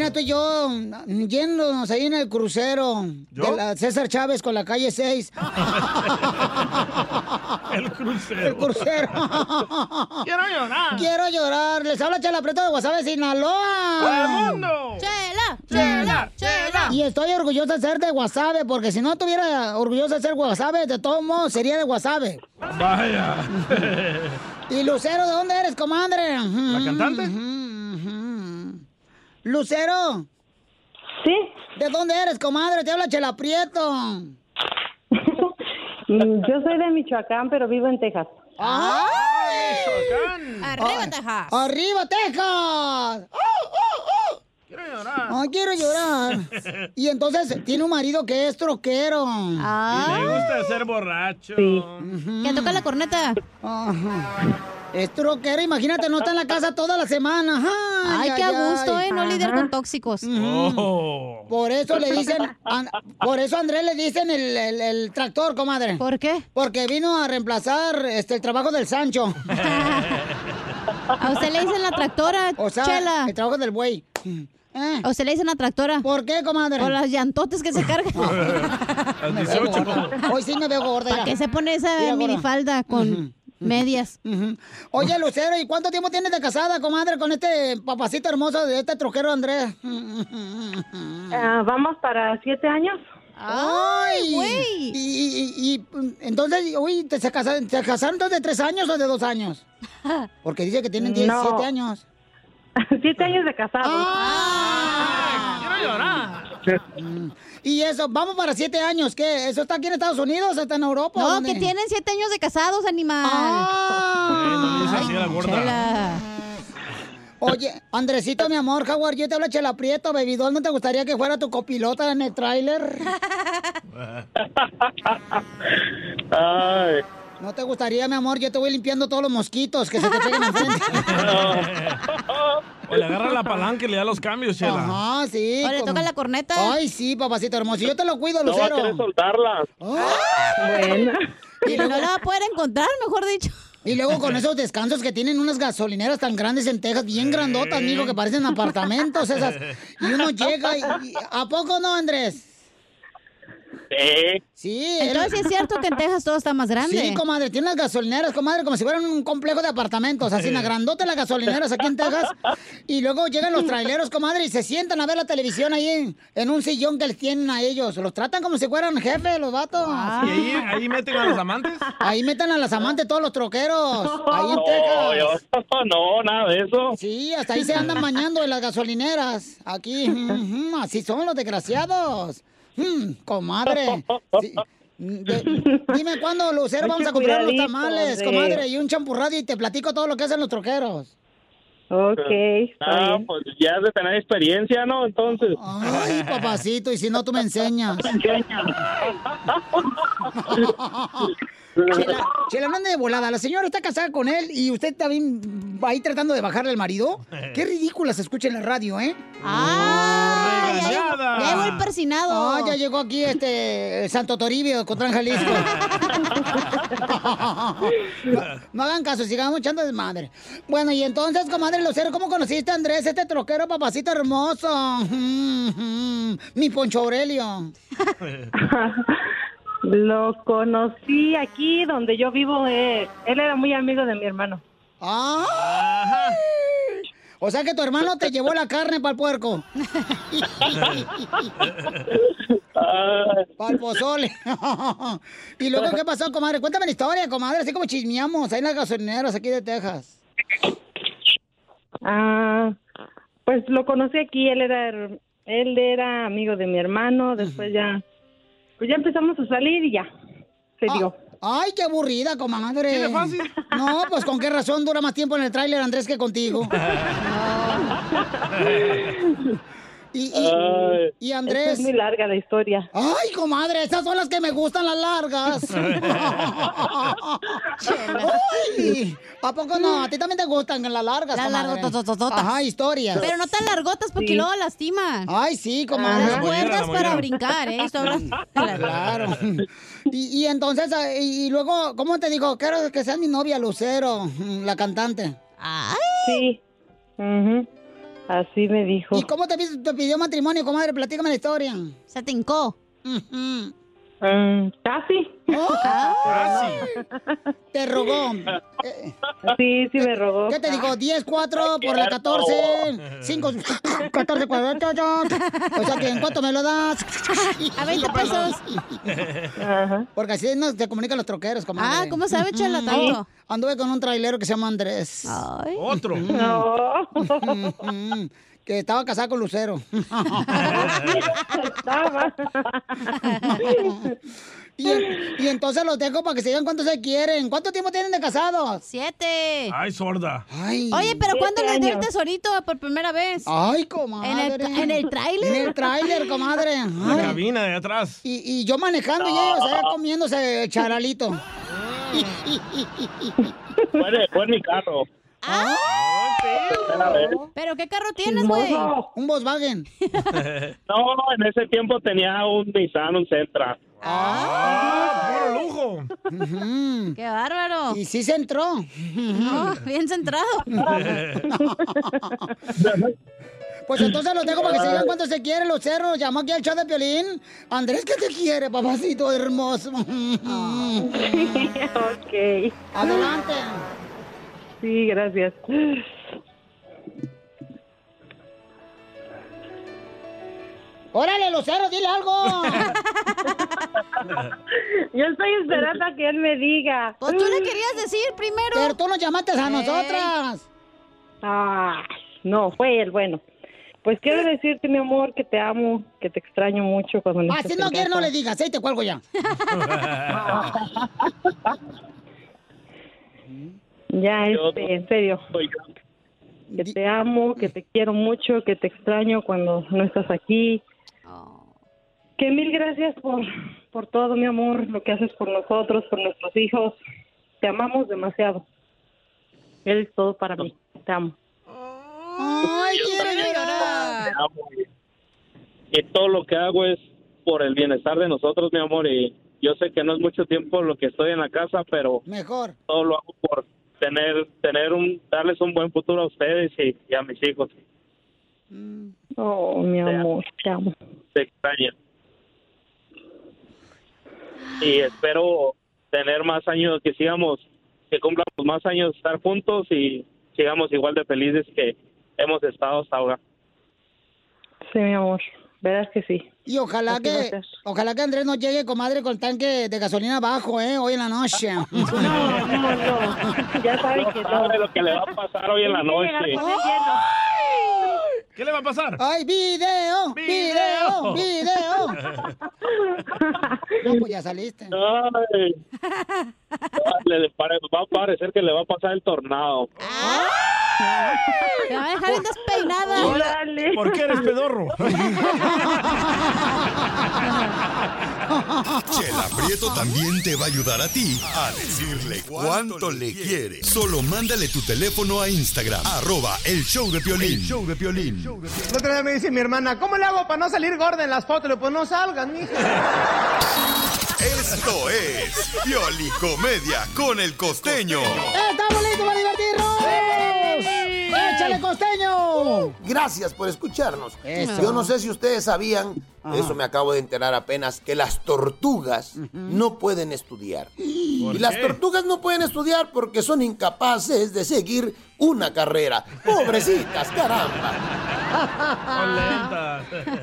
Y te imaginas tú y yo yéndonos ahí en el crucero de la César Chávez con la calle 6. El crucero. El crucero. Quiero llorar. Quiero llorar. Les habla Chela Prieto de Guasave, Sinaloa. ¡Para el mundo! Chela, Chela, chela. Y estoy orgullosa de ser de Guasave, porque si no estuviera orgullosa de ser Guasave, de todos modos sería de Guasave. Vaya. ¿Y Lucero, de dónde eres, comadre? ¿La cantante? Lucero. Sí. ¿De dónde eres, comadre? Te habla Chela Prieto. Yo soy de Michoacán, pero vivo en Texas. ¡Ay! Arriba, Texas. ¡Arriba, Texas! Quiero llorar. Ay, quiero llorar. Y entonces tiene un marido que es troquero. Y le Ah, gusta ser borracho. que toca la corneta. Ajá. Es troquero, imagínate, no está en la casa toda la semana. Ay, qué a gusto, ¿eh? No lidiar con tóxicos. Oh. Por eso le dicen, an- por eso a Andrés le dicen el, el- el tractor, comadre. ¿Por qué? Porque vino a reemplazar este el trabajo del Sancho. A usted le dicen la tractora, O sea, Chela. el trabajo del buey. Eh, A usted le dicen la tractora. ¿Por qué, comadre? Por las llantotes que se cargan. Al Me veo 18 gorda. como... Hoy sí me veo gorda. ¿Para qué se pone esa minifalda con medias? Oye, Lucero, ¿y cuánto tiempo tienes de casada, comadre, con este papacito hermoso de este troquero Andrés? Ah, vamos para siete años. ¡Ay, güey! Y, y- y- y, entonces, uy, ¿te se casaron, ¿te casaron de tres años o de dos años? Porque dice que tienen 17 No. años. siete años de casado. ¡Ah! Quiero llorar. Y eso, vamos para siete años. ¿Qué? ¿Eso está aquí en Estados Unidos está en Europa? No, dónde? que tienen siete años de casados, animal. ¡Ah! Eh, no le dice así a la gorda. Chela. Oye, Andresito, mi amor, Jaguar, yo te hablo Chela Prieto, bebidor, ¿no te gustaría que fuera tu copilota en el tráiler? Ay, ¿No te gustaría, mi amor? Yo te voy limpiando todos los mosquitos que se te peguen enfrente. O le agarra la palanca y le da los cambios, Chela. Ajá, sí. O le como- toca la corneta. Ay, sí, papacito hermoso. Yo te lo cuido, no va a Lucero. querer soltarla. Bueno. Y no la va a poder encontrar, mejor dicho. y luego con esos descansos que tienen unas gasolineras tan grandes en Texas, bien grandotas, amigo, que parecen apartamentos esas. Y uno llega y... y- ¿A poco no, Andrés? Sí. Sí. Entonces es cierto que en Texas todo está más grande. Sí, comadre, tiene las gasolineras, comadre, como si fueran un complejo de apartamentos, así, una grandote las gasolineras aquí en Texas. Y luego llegan los traileros, comadre, y se sientan a ver la televisión ahí en, en un sillón que les tienen a ellos. Los tratan como si fueran jefes, los vatos. ¿Y ahí, ahí meten a los amantes? Ahí meten a las amantes todos los troqueros. Ahí en No, Texas. yo- no, nada de eso. Sí, hasta ahí se andan bañando en las gasolineras. Aquí, así son los desgraciados. Mm, comadre. Sí. De- dime cuándo, Lucero, vamos a comprar los tamales, de- comadre, y un champurrado y te platico todo lo que hacen los troqueros. Ok, Ah, pues ya has de tener experiencia, ¿no? Entonces. Ay, papacito, y si no, tú me enseñas. Chela, Chela, no ande de volada. La señora está casada con él y usted también va ahí tratando de bajarle al marido. Qué ridícula se escucha en la radio, ¿eh? ¡Ah! Ya llegó, ya llegó el persinado. Ah, ya llegó aquí este Santo Toribio, Cotlán, Jalisco. no, no hagan caso, sigamos echando desmadre. Bueno, y entonces, comadre Lucero, ¿cómo conociste a Andrés, este troquero papacito hermoso? Mi Poncho Aurelio. Lo conocí aquí donde yo vivo. eh, él era muy amigo de mi hermano. Ah. O sea que tu hermano te llevó la carne para el puerco. Para el pozole. ¿Y luego qué pasó, comadre? Cuéntame la historia, comadre, así como chismeamos ahí en las gasolineras aquí de Texas. Ah, pues lo conocí aquí. Él era él era amigo de mi hermano. Después ya, pues ya empezamos a salir y ya se dio. Ay, qué aburrida, comadre. ¿Sí de fácil? No, pues con qué razón dura más tiempo en el tráiler Andrés que contigo. Y, y, Ay. y Andrés. Es muy larga la historia. Ay, comadre, esas son las que me gustan, las largas. Ay, ¿A poco no? ¿A ti también te gustan las largas, Las largotototototas. Ajá, historias. Pero no tan largotas porque Sí. luego lastiman. Ay, sí, comadre. Las cuerdas para brincar, ¿eh? Claro. Y, y entonces, ah, y, y luego, ¿cómo te digo? Quiero que seas mi novia, Lucero, la cantante. Sí. Ujú. Así me dijo. ¿Y cómo te, pi- te pidió matrimonio, comadre? Platícame la historia. Se te hincó. Mm, casi. Casi. Te rogó. Sí, sí me rogó. ¿Qué te dijo? 10, 4 por la 14, 5, 14, 40, O sea que en cuánto me lo das. A 20 pesos. Porque así no te comunican los troqueros, comadre. Ah, ¿cómo sabe, Chela, Mm, tanto? Anduve con un trailero que se llama Andrés. Otro. No. Que estaba casado con Lucero. y, y entonces los dejo para que se digan cuánto se quieren. ¿Cuánto tiempo tienen de casados? Siete. Ay, sorda. Oye, pero ¿cuándo les dio el tesorito por primera vez? Ay, comadre. ¿En el, en el tráiler? En el tráiler, comadre. La Ay. cabina de atrás. Y, y yo manejando y ellos allá comiéndose charalito. Fue, fue en mi carro. Ah. ¿Pero qué carro tienes, güey? Un Volkswagen. No, no, en ese tiempo tenía un Nissan, un Sentra. ¡Ah! ¡Puro lujo! ¡Qué bárbaro! Y sí se entró. No, bien centrado. Pues entonces los dejo para que se digan cuánto se quieren los cerros. Llamó aquí al show de Piolín. Andrés, ¿qué te quiere, papacito hermoso? ok. Adelante. Sí, gracias. ¡Órale, Lucero, dile algo! Yo estoy esperando a que él me diga. Pues tú le querías decir primero. Pero tú nos llamaste a Ey. nosotras. Ah, no, fue él, bueno. Pues quiero decirte, mi amor, que te amo, que te extraño mucho cuando no Ah, si no quieres, no le digas. Ahí te cuelgo ya. Ya, este, en serio. Que te amo, que te quiero mucho, que te extraño cuando no estás aquí. Que mil gracias por, por todo, mi amor, lo que haces por nosotros, por nuestros hijos. Te amamos demasiado. Eres todo para mí. Te amo. Ay, quiero Te amo y todo lo que hago es por el bienestar de nosotros, mi amor. Y yo sé que no es mucho tiempo lo que estoy en la casa, pero Mejor. todo lo hago por tener, tener un, darles un buen futuro a ustedes y, y a mis hijos. Oh, mi amor, te amo. Te extraño. y espero tener más años, que sigamos, que cumplamos más años estar juntos y sigamos igual de felices que hemos estado hasta ahora. Sí, mi amor. Verás que sí. Y ojalá Así que, ojalá que Andrés no llegue, comadre, con el tanque de gasolina abajo, ¿eh? Hoy en la noche. No, no, no. Ya sabe que no. sabe lo que le va a pasar hoy en la noche. ¿Qué le va a pasar? ¡Ay, video! ¡Video! ¡Video! No, pues ya saliste. Ay. Le- le pare- va a parecer que le va a pasar el tornado. Te va a dejar bien despeinada. Órale. ¿Por qué eres pedorro? Chela Prieto también te va a ayudar a ti a decirle cuánto le quiere. Solo mándale tu teléfono a Instagram, arroba el show de Piolín. El show de Piolín. Otro día me dice mi hermana, ¿cómo le hago para no salir gorda en las fotos? Pues no salgan, mija. Esto es Piolicomedia con el costeño. ¡Estamos listos para divertirnos! ¡Échale, costeño! Gracias por escucharnos. Eso. Yo no sé si ustedes sabían, Ajá. eso me acabo de enterar apenas, que las tortugas no pueden estudiar. Y las tortugas no pueden estudiar porque son incapaces de seguir una carrera. Pobrecitas, caramba.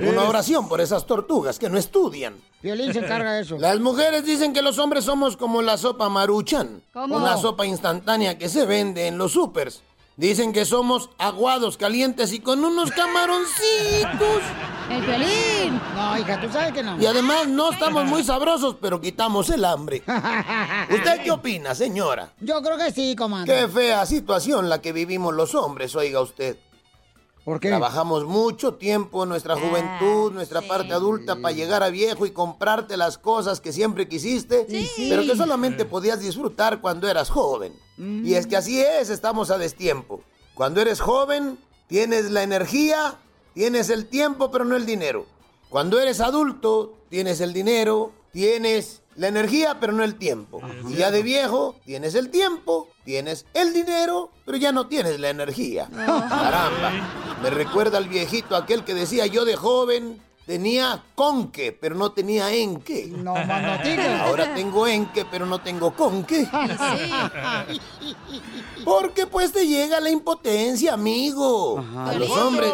Una oración por esas tortugas que no estudian. Violín se encarga de eso. Las mujeres dicen que los hombres somos como la sopa maruchan. ¿Cómo? Una sopa instantánea que se vende en los supers. Dicen que somos aguados, calientes y con unos camaroncitos. El violín. No, hija, tú sabes que no. Y además no estamos muy sabrosos, pero quitamos el hambre. ¿Usted qué opina, señora? Yo creo que sí, comandante. Qué fea situación la que vivimos los hombres, oiga usted. ¿Por qué? Trabajamos mucho tiempo en nuestra juventud, nuestra parte adulta, para llegar a viejo y comprarte las cosas que siempre quisiste, pero que solamente podías disfrutar cuando eras joven. Y es que así es, estamos a destiempo. Cuando eres joven, tienes la energía, tienes el tiempo, pero no el dinero. Cuando eres adulto, tienes el dinero, tienes la energía, pero no el tiempo. Y ya de viejo, tienes el tiempo, tienes el dinero, pero ya no tienes la energía. Caramba, me recuerda al viejito aquel que decía yo de joven tenía conque, pero no tenía enque. No, no digas. Ahora tengo enque, pero no tengo conque. Porque pues te llega la impotencia, amigo. A los hombres,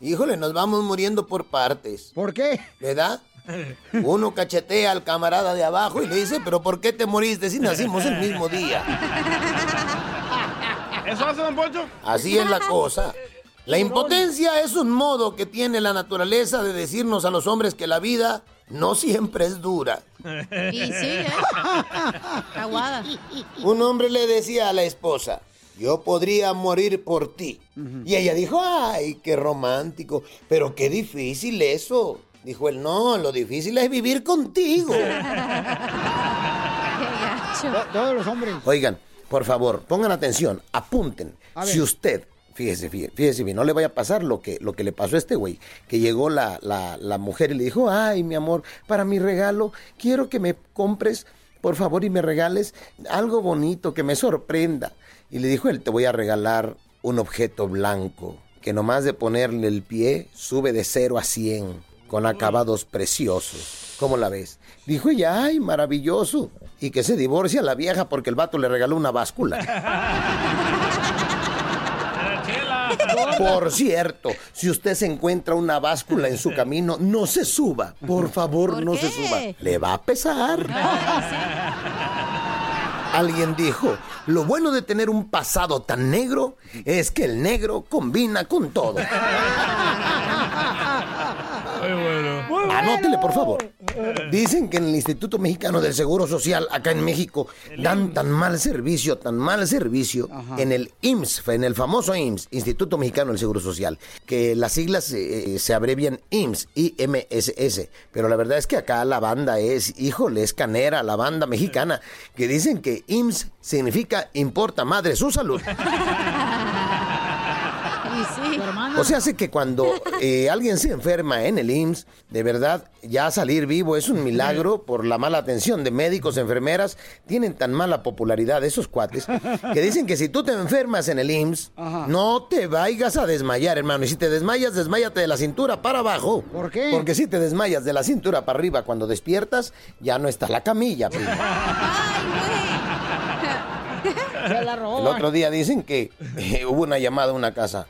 híjole, nos vamos muriendo por partes. ¿Por qué? ¿Verdad? Uno cachetea al camarada de abajo y le dice, pero ¿por qué te moriste si nacimos el mismo día? ¿Eso hace, don Poncho? Así es la cosa. La impotencia es un modo que tiene la naturaleza de decirnos a los hombres que la vida no siempre es dura. Y sí, ¿eh? Aguada. Un hombre le decía a la esposa, yo podría morir por ti. Y ella dijo, ay, qué romántico, pero qué difícil eso. Dijo él, no, lo difícil es vivir contigo. Todos los hombres. Oigan, por favor, pongan atención, apunten. Si usted, fíjese, fíjese, fíjese bien, no le vaya a pasar lo que, lo que le pasó a este güey, que llegó la, la, la mujer y le dijo, ay, mi amor, para mi regalo, quiero que me compres, por favor, y me regales algo bonito, que me sorprenda. Y le dijo él, te voy a regalar un objeto blanco, que nomás de ponerle el pie, sube de 0 a 100, con acabados preciosos. ¿Cómo la ves? Dijo ella, ay, maravilloso. Y que se divorcia la vieja porque el vato le regaló una báscula. Por cierto, si usted se encuentra una báscula en su camino, no se suba. Por favor, ¿Por no se suba. Le va a pesar. Alguien dijo, lo bueno de tener un pasado tan negro es que el negro combina con todo. Anótele, por favor. Dicen que en el Instituto Mexicano del Seguro Social, acá en México, dan tan mal servicio, tan mal servicio, en el IMSS, en el famoso IMSS, Instituto Mexicano del Seguro Social, que las siglas eh, se abrevian IMSS, IMSS. Pero la verdad es que acá la banda es, híjole, es canera, la banda mexicana, que dicen que IMSS significa importa madre su salud. O sea, hace que cuando eh, alguien se enferma en el IMSS, de verdad, ya salir vivo es un milagro por la mala atención de médicos, enfermeras. Tienen tan mala popularidad esos cuates que dicen que si tú te enfermas en el IMSS, no te vayas a desmayar, hermano. Y si te desmayas, desmayate de la cintura para abajo. ¿Por qué? Porque si te desmayas de la cintura para arriba cuando despiertas, ya no está la camilla, primo. Se la El otro día dicen que eh, hubo una llamada a una casa.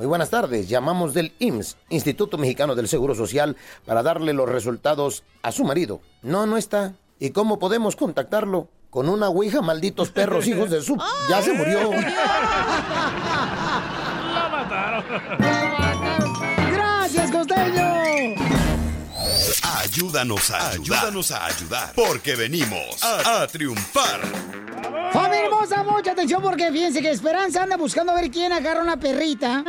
Muy buenas tardes. Llamamos del IMSS, Instituto Mexicano del Seguro Social, para darle los resultados a su marido. No, no está. ¿Y cómo podemos contactarlo? Con una ouija, malditos perros, hijos de su... Ya se murió. La mataron. ¡Gracias, costeño! Ayúdanos a ayudar. Ayúdanos a ayudar. Porque venimos a, a triunfar. Familia hermosa, mucha atención porque fíjense que Esperanza anda buscando a ver quién agarra una perrita.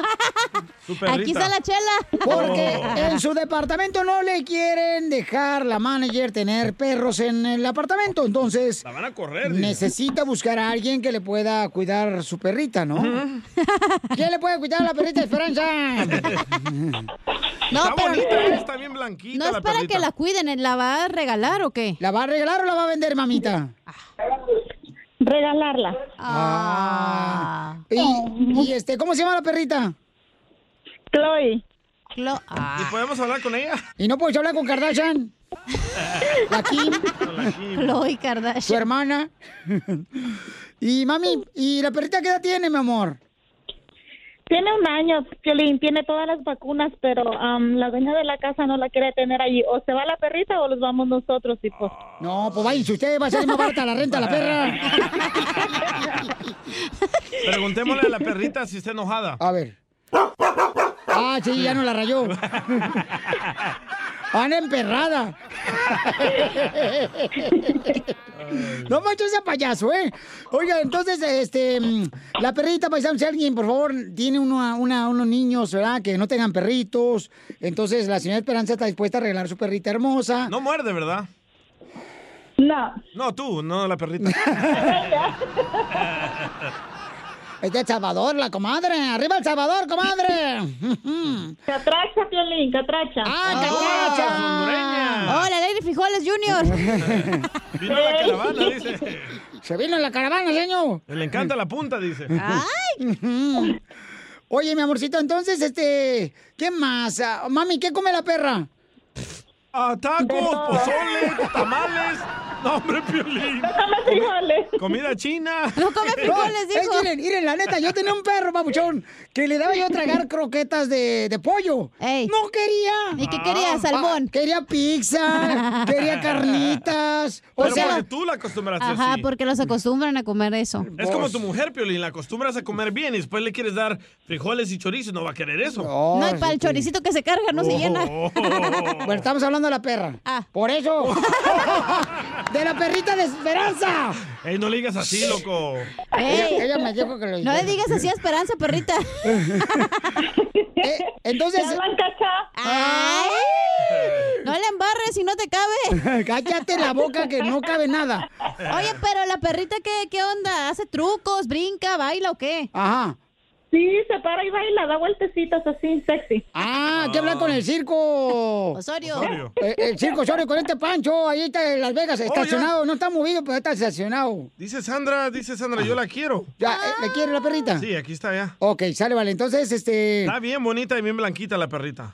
Aquí está la chela. Porque Oh. en su departamento no le quieren dejar la manager tener perros en el apartamento. Entonces, La van a correr. dice. necesita buscar a alguien que le pueda cuidar su perrita, ¿no? ¿Quién le puede cuidar a la perrita de Esperanza? No, está pero bonita, ¿eh? está bien blanquita no es la para perrita. que la cuiden, ¿la va a regalar o qué? ¿La va a regalar o la va a vender, mamita? Regalarla. Ah. Y, y, este, ¿cómo se llama la perrita? Chloe. Clo- ah. ¿Y podemos hablar con ella? ¿Y no puedes hablar con Kardashian? La Kim, Chloe Kardashian. su hermana. Y mami, ¿y la perrita qué edad tiene, mi amor? Tiene un año, Piolín, tiene todas las vacunas, pero am, la dueña de la casa no la quiere tener allí. O se va la perrita o los vamos nosotros, y pues. No, pues vaya, si usted va a salir más barata la renta a la perra. Preguntémosle a la perrita si está enojada. A ver. Ah, sí, ya no la rayó. Anda emperrada. No manches ese payaso, ¿eh? Oiga, entonces, este, mm, la perrita, paisano, si alguien, por favor, tiene una, una- unos niños, ¿verdad? Que no tengan perritos. Entonces, la señora Esperanza está dispuesta a regalar su perrita hermosa. No muerde, ¿verdad? No. No, tú, no la perrita. Es de El Salvador, la comadre. ¡Arriba El Salvador, comadre! Catracha, Piolín, catracha. ¡Ah, catracha! ¡Hola, Lady Frijoles Junior! Vino la caravana, dice. Se vino en la caravana, señor. Le encanta la punta, dice. ¡Ay! Oye, mi amorcito, entonces, este, ¿qué más? Ah, mami, ¿qué come la perra? Tacos, pozole, tamales. No, hombre, Piolín. frijoles. Comida china. No come frijoles, Eh, dijo. miren, miren, la neta, yo tenía un perro, papuchón, que le daba yo a tragar croquetas de, de pollo. No quería. ¿Y qué quería, salmón? Ah, quería pizza, quería carnitas. O Pero sea, porque tú la acostumbraste Ajá, así. porque los acostumbran a comer eso. Es como tu mujer, Piolín, la acostumbras a comer bien y después le quieres dar frijoles y chorizo, no va a querer eso. No, y para el choricito que se carga no se llena. Oh. Bueno, estamos hablando de la perra. Ah. Por eso. de la perrita de Esperanza. Ey, no le digas así, loco. Ella, Ey, ella me dijo que lo no le digas así a Esperanza, perrita. Eh, entonces. Ay, no le embarres si no te cabe. Cállate la boca que no cabe nada. Oye, pero la perrita, ¿qué, qué onda? ¿Hace trucos, brinca, baila o qué? Ajá. Sí, se para y baila, da vueltecitas así, sexy. Ah, hay que hablar con el circo. Osorio. Osorio. Eh, el circo Osorio con este Pancho, ahí está en Las Vegas, estacionado. No está movido, pero está estacionado. Dice Sandra, dice Sandra, yo la quiero. Ya, eh, ¿Le quiere la perrita? Sí, aquí está ya. Ok, sale, vale. Entonces, este. Está bien bonita y bien blanquita la perrita.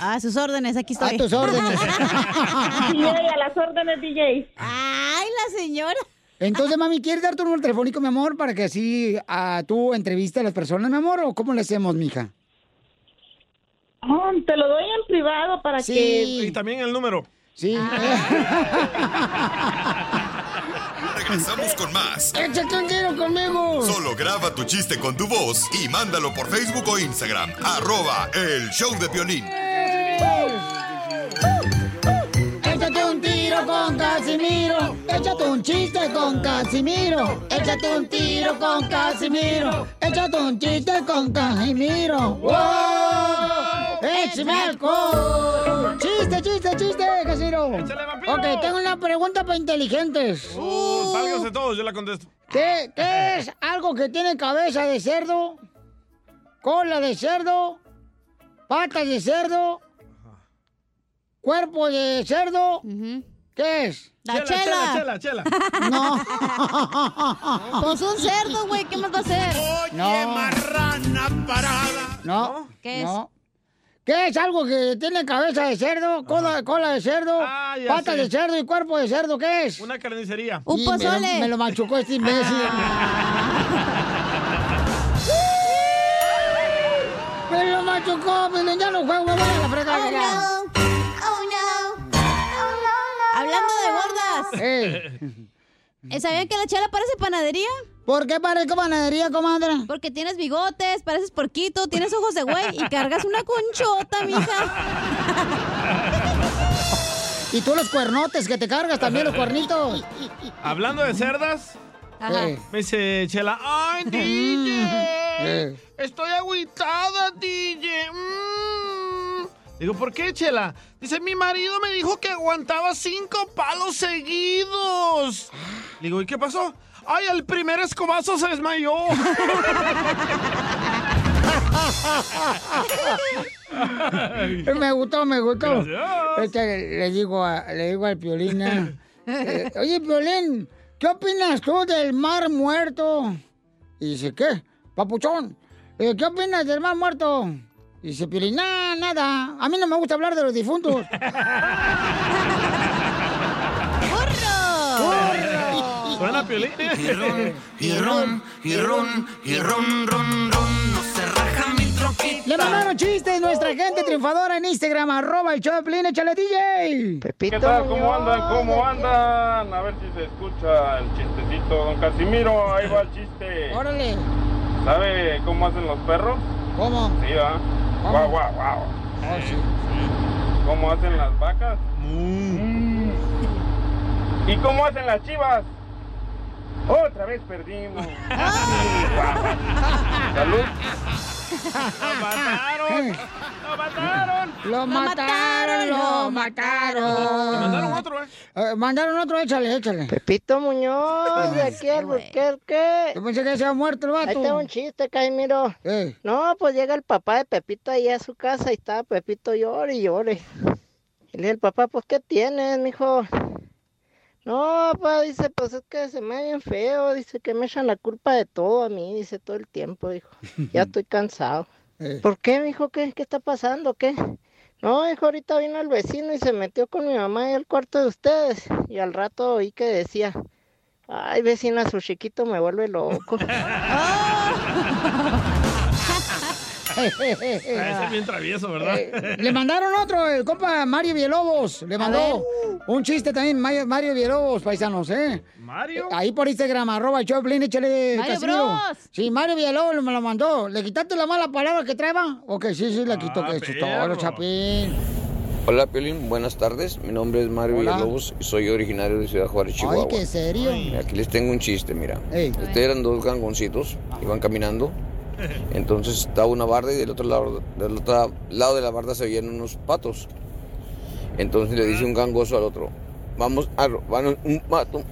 A sus órdenes, aquí estoy. A tus órdenes. DJ, a las órdenes, DJ. Ay, la señora. Entonces, mami, ¿quieres dar tu número telefónico, mi amor, para que así ah, tú entrevistes a las personas, mi amor? ¿O cómo le hacemos, mija? Oh, te lo doy en privado para Y que... también el número. Sí. Regresamos con más. ¡Échate un tiro conmigo! Solo graba tu chiste con tu voz y mándalo por Facebook o Instagram. Arroba el show de violín. Échate tiro con Casimiro. Échate un chiste con Casimiro. Échate un tiro con Casimiro. Échate un chiste con Casimiro. ¡Wow! ¡Échame alcohol! ¡Chiste, chiste, chiste, Casimiro! Ok, tengo una pregunta para inteligentes. Uh, sálganse todos, yo la contesto. ¿Qué, ¿Qué es algo que tiene cabeza de cerdo, cola de cerdo, patas de cerdo, cuerpo de cerdo. ¿Qué es? La chela. chela, chela. No. Pues un cerdo, güey, ¿qué más va a hacer? No. marrana parada. No. ¿Qué es? no. ¿Qué es algo que tiene cabeza de cerdo, cola, cola de cerdo, Ah, patas sé. de cerdo y cuerpo de cerdo? ¿Qué es? Una carnicería. Un Y me lo- pozole. Me lo, machucó este imbécil. me lo machucó, Piolín, ya no juego, me voy a la fregada. ya. Hablando de gordas. Ey, ¿eh, ¿Sabían que la chela parece panadería? ¿Por qué parezco panadería, comadre? Porque tienes bigotes, pareces porquito, tienes ojos de güey y cargas una conchota, mija. Y tú los cuernotes que te cargas también, los cuernitos. Hablando de cerdas, Ajá. Me dice Chela, ¡ay, DJ! Estoy agüitada, DJ. Mm". Digo, ¿por qué, Chela? Dice, mi marido me dijo que aguantaba cinco palos seguidos. Digo, ¿y qué pasó? ¡Ay, el primer escobazo se desmayó! Me gustó, me gustó. Este, le digo a- le digo al Piolín. ah, eh, Oye, Piolín, ¿qué opinas tú del mar muerto? Y dice, ¿qué? Papuchón, eh, ¿qué opinas del mar muerto? Y dice Piolín, nada, nada. A mí no me gusta hablar de los difuntos. Suena Piolín. Y ron, y ron, y ron, y ron, ron, ron, no se raja mi troquita. Le mandaron chistes nuestra gente triunfadora en Instagram, arroba el show de échale DJ. ¿Qué tal? ¿Cómo andan? ¿Cómo andan? A ver si se escucha el chistecito. Don Casimiro, ahí va el chiste. Órale. ¿Sabe cómo hacen los perros? ¿Cómo? Sí, ¿va? ¿Cómo? Guau, guau, guau. Oh, sí. ¿Cómo hacen las vacas? Mm. ¿Y cómo hacen las chivas? Otra vez perdimos. Salud. ¡Lo mataron! ¡Lo mataron! Lo mataron, lo mataron. Me mandaron otro, ¿eh? Eh, mandaron otro, échale, échale. Pepito Muñoz, de aquí al Burquerque. Yo pensé que se había muerto el vato. Ahí tengo un chiste, Caimiro. Eh. No, pues llega el papá de Pepito ahí a su casa y está Pepito llore y llore. Y le dice el papá, pues, ¿qué tienes, mijo? No, papá, dice, pues es que se me ve bien feo. Dice que me echan la culpa de todo a mí, dice todo el tiempo, dijo. Ya estoy cansado. Eh. ¿Por qué, mijo? ¿Qué, ¿Qué está pasando? ¿Qué? No, hijo, ahorita vino el vecino y se metió con mi mamá ahí al cuarto de ustedes. Y al rato oí que decía, ay, vecina, su chiquito me vuelve loco. Ese es bien travieso, ¿verdad? Eh, Le mandaron otro, el compa Mario Villalobos. Le mandó un chiste también, Mario, Mario Villalobos, paisanos, ¿eh? ¿Mario? Eh, Ahí por Instagram, arroba el Choplin, échale Mario Casimiro. Bros. Sí, Mario Villalobos me lo mandó. ¿Le quitaste la mala palabra que traeba? Ok, sí, sí, le quito que eso es todo. Chapín. Hola, Piolín. Buenas tardes. Mi nombre es Mario Hola. Villalobos y soy originario de Ciudad Juárez, Chihuahua. Ay, qué serio. Aquí les tengo un chiste, mira. Ustedes eran dos gangoncitos, iban caminando. Entonces estaba una barda y del otro lado, del otro lado de la barda se veían unos patos. Entonces le dice un gangoso al otro, vamos a robar un pato.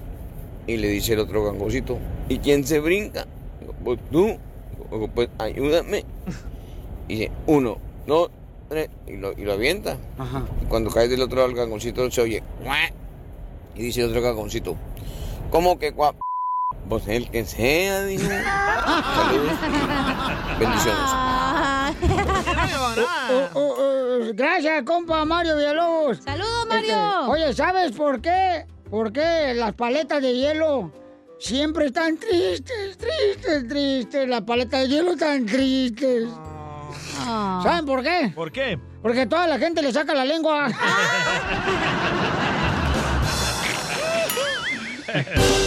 Y le dice el otro gangosito, ¿y quién se brinca? Digo, Pues tú, Digo, pues ayúdame. Y dice, uno, dos, tres, y lo, y lo avienta. Ajá. Y cuando cae del otro lado el gangoncito se oye, y dice el otro gangoncito, ¿cómo que cuac? Pues el que sea, dijo. Saludos. Bendiciones. Oh, oh, oh, gracias, compa Mario Villalobos. ¡Saludos, Este, Mario! oye, ¿sabes por qué? ¿Por qué las paletas de hielo siempre están tristes, tristes, tristes? Las paletas de hielo están tristes. Ah. ¿Saben por qué? ¿Por qué? Porque toda la gente le saca la lengua.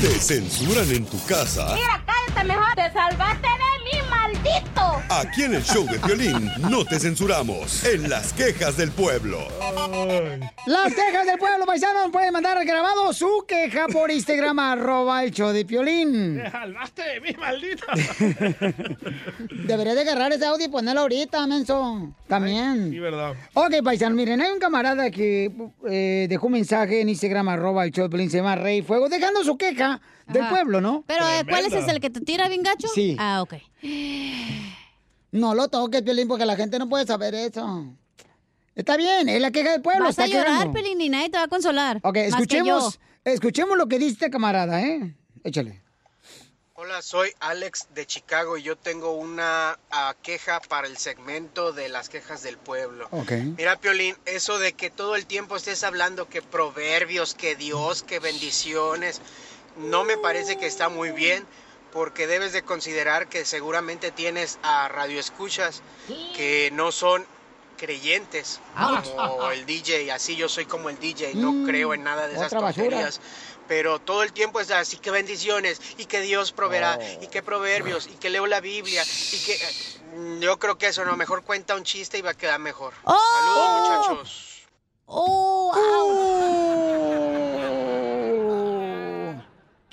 Te censuran en tu casa. cállate mejor. Te salvaste de. Aquí en el show de violín no te censuramos. En las quejas del pueblo. Las quejas del pueblo paisano pueden mandar grabado su queja por Instagram, arroba el show de Piolín. Te salvaste de mí, maldita. Debería de agarrar ese audio y ponerlo ahorita, menso. También. Sí, verdad. Ok, paisano, miren, hay un camarada que eh, dejó un mensaje en Instagram, arroba el show de Piolín, se llama Rey Fuego, dejando su queja del Ajá. pueblo, ¿no? Pero, eh, ¿cuál es ese? ¿El que te tira bien gacho? Sí. Ah, ok. No lo toques, Piolín, porque la gente no puede saber eso. Está bien, es la queja del pueblo. Vas está a llorar. Pelín, y nadie te va a consolar. Ok, escuchemos, escuchemos lo que dice este camarada, ¿eh? Échale. Hola, soy Alex de Chicago y yo tengo una ah, queja para el segmento de las quejas del pueblo. Ok. Mira, Piolín, eso de que todo el tiempo estés hablando que proverbios, que Dios, que bendiciones, no me parece que está muy bien porque debes de considerar que seguramente tienes a radioescuchas que no son creyentes como el DJ, así yo soy como el DJ, no Mm, creo en nada de esas tonterías pero todo el tiempo es así que bendiciones y que Dios proveerá Oh. y que proverbios y que leo la Biblia y que eh, yo creo que eso no mejor cuenta un chiste y va a quedar mejor. ¡Oh! Saludos muchachos. Oh,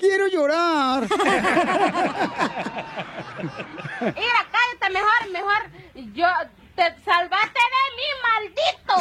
Quiero llorar. Mira, cállate mejor, mejor. Yo te salvaste de mí, maldito.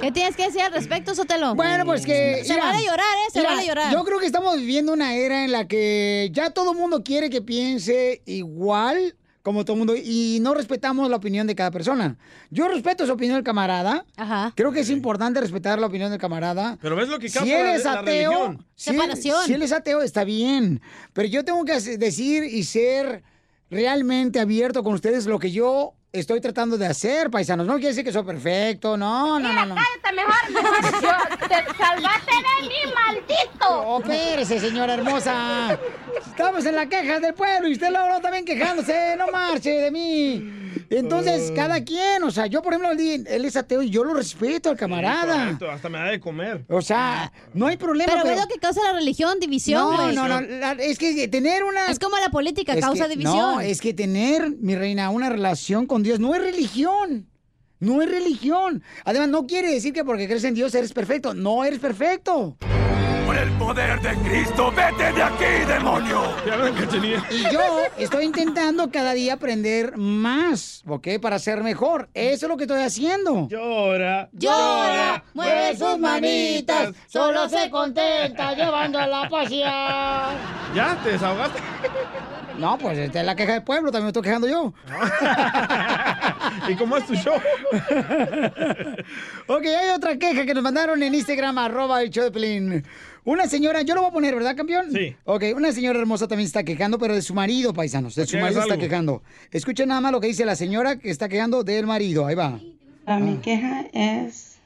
¿Qué tienes que decir al respecto, Sotelo? Bueno, pues que. Se mira, vale llorar, ¿eh? Se mira, vale llorar. Yo creo que estamos viviendo una era en la que ya todo el mundo quiere que piense igual como todo el mundo y no respetamos la opinión de cada persona. Yo respeto su opinión del camarada. Ajá. Creo que es importante respetar la opinión del camarada. Pero ves lo que si él la- es la ateo, si él- Separación. Si él es ateo, está bien. Pero yo tengo que decir y ser realmente abierto con ustedes lo que yo estoy tratando de hacer, paisanos. No quiere decir que soy perfecto, no, no, no, no. Cállate mejor, mejor. Yo te salvaste de mí, maldito. Oh, espérese, señora hermosa. Estamos en la queja del pueblo y usted luego también quejándose. No marche de mí. Entonces, cada quien, o sea, yo, por ejemplo, él, es ateo y yo lo respeto al camarada. Correcto, hasta me da de comer. O sea, no hay problema. Pero, ve lo que causa la religión, división, No, güey. no, no, la- es que tener una... Es como la política, Es causa que- división. No, es que tener, mi reina, una relación con Dios no es religión. No es religión. Además, no quiere decir que porque crees en Dios eres perfecto. No eres perfecto. El poder de Cristo, vete de aquí, demonio. Y yo estoy intentando cada día aprender más, ¿ok? Para ser mejor. Eso es lo que estoy haciendo. Llora. Llora, mueve sus manitas, solo se contenta llevando a la pasear. ¿Ya? ¿Te desahogaste? No, pues esta es la queja del pueblo, también me estoy quejando yo. ¿Y cómo es tu show? ok, hay otra queja que nos mandaron en Instagram, arroba el show de Pelín. Una señora, yo lo voy a poner, ¿verdad, campeón? Sí. Ok, una señora hermosa también está quejando, pero de su marido, paisanos. De su marido está quejando. Escuchen nada más lo que dice la señora que está quejando del marido. Ahí va. Ah, mi queja es,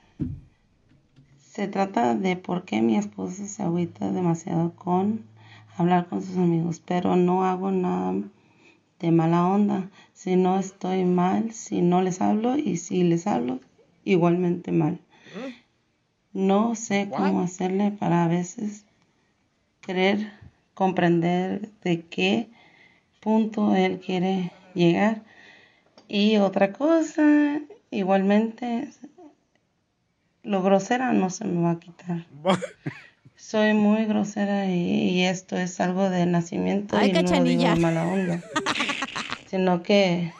se trata de por qué mi esposo se agüita demasiado con hablar con sus amigos, pero no hago nada de mala onda. Si no estoy mal, si no les hablo y si les hablo, igualmente mal. No sé cómo hacerle para a veces querer comprender de qué punto él quiere llegar. Y otra cosa, igualmente, lo grosera no se me va a quitar. Soy muy grosera y, y esto es algo de nacimiento Ay, y no digo mala onda, sino que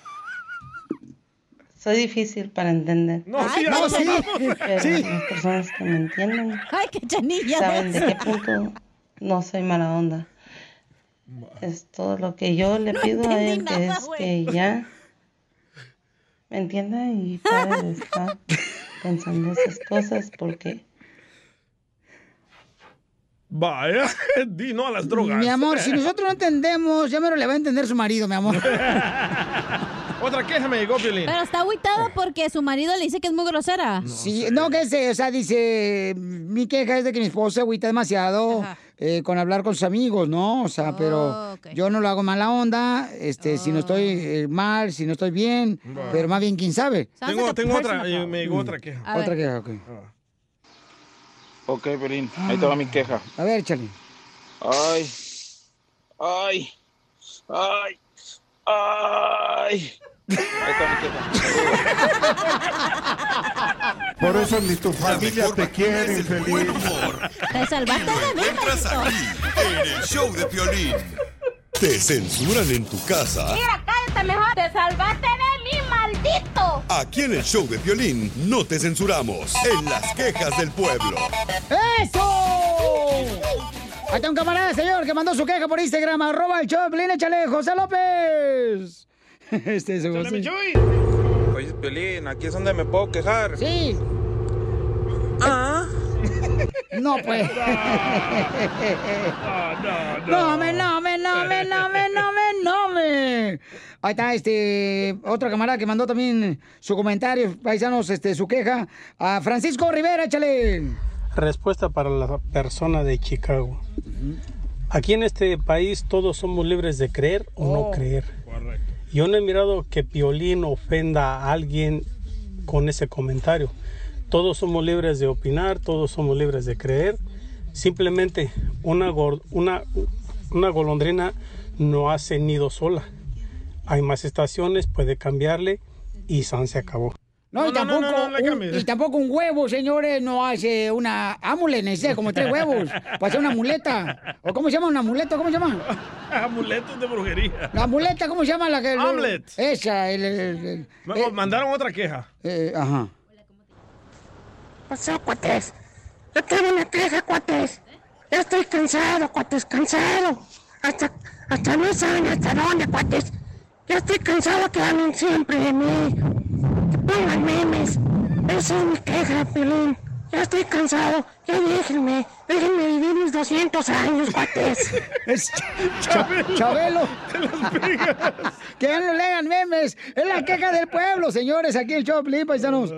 soy difícil para entender. No, sí, Ay, no, sí. Pero Sí. las personas que me entienden Ay, qué saben de qué punto no soy mala onda. Es todo lo que yo le No pido a él nada, es que ya me entienda y pare de estar pensando esas cosas porque Vaya, di no a las drogas. Mi amor, si nosotros no entendemos, ya me lo le va a entender su marido, mi amor. Otra queja me llegó, Piolín. Pero está agüitada porque su marido le dice que es muy grosera. Sí, no, que sé, o sea, dice, mi queja es de que mi esposa se agüita demasiado eh, con hablar con sus amigos, ¿no? O sea, pero yo no lo hago mala onda, este, si no estoy eh, mal, si no estoy bien, Bueno. pero más bien, ¿quién sabe? Tengo, tengo otra, eh, me llegó otra queja. A Otra ver. queja, ok. Ok, Pelín, ahí te va mi queja. A ver, Charlie. Ay, ay, ay, Ay. Ahí está mi queja. Por eso ni tu familia te quiere, infeliz. Te salvaste de mí, aquí en el show de Piolín. Te censuran en tu casa. Mira, cállate mejor. Te salvaste de mí, maldito. Aquí en el show de Piolín no te censuramos. En las quejas del pueblo. ¡Eso! Ahí está un camarada, señor, que mandó su queja por Instagram, arroba el show de Piolín, échale, José López. Este es José. Oye, Piolín, aquí es donde me puedo quejar. Sí. Ah. No, pues. No, me, no, me, no, me, no, me, no, me, no, me. Ahí está, este, otro camarada que mandó también su comentario, paisanos, este, su queja. A Francisco Rivera, échale. Respuesta para la persona de Chicago. Aquí en este país todos somos libres de creer o no creer. Yo no he mirado que Piolín ofenda a alguien con ese comentario. Todos somos libres de opinar, todos somos libres de creer. Simplemente una, una, una golondrina no hace nido sola. Hay más estaciones, puede cambiarle y San se acabó. No, y, No, no, tampoco, no, no, un, y tampoco un huevo, señores, no hace una ámule, necesita como tres huevos para hacer una muleta. ¿O cómo se llama una muleta? ¿Cómo se llama? Amuletos de brujería. La muleta, ¿cómo se llama? La que, Omelet. Esa, el... el- el- Me- eh, mandaron otra queja. eh, ajá. Pasó, cuates? Yo tengo una queja, cuates. Ya estoy cansado, cuates, cansado. Hasta, hasta no saben hasta dónde, cuates. Ya estoy cansado que hablen siempre de mí. Que pongan memes. Esa es mi queja, Pelín. Ya estoy cansado. Ya déjenme. Déjenme vivir mis 200 años, cuates. Cha- Chabelo. que ya no le hagan memes. Es la queja del pueblo, señores, aquí el show, paisanos.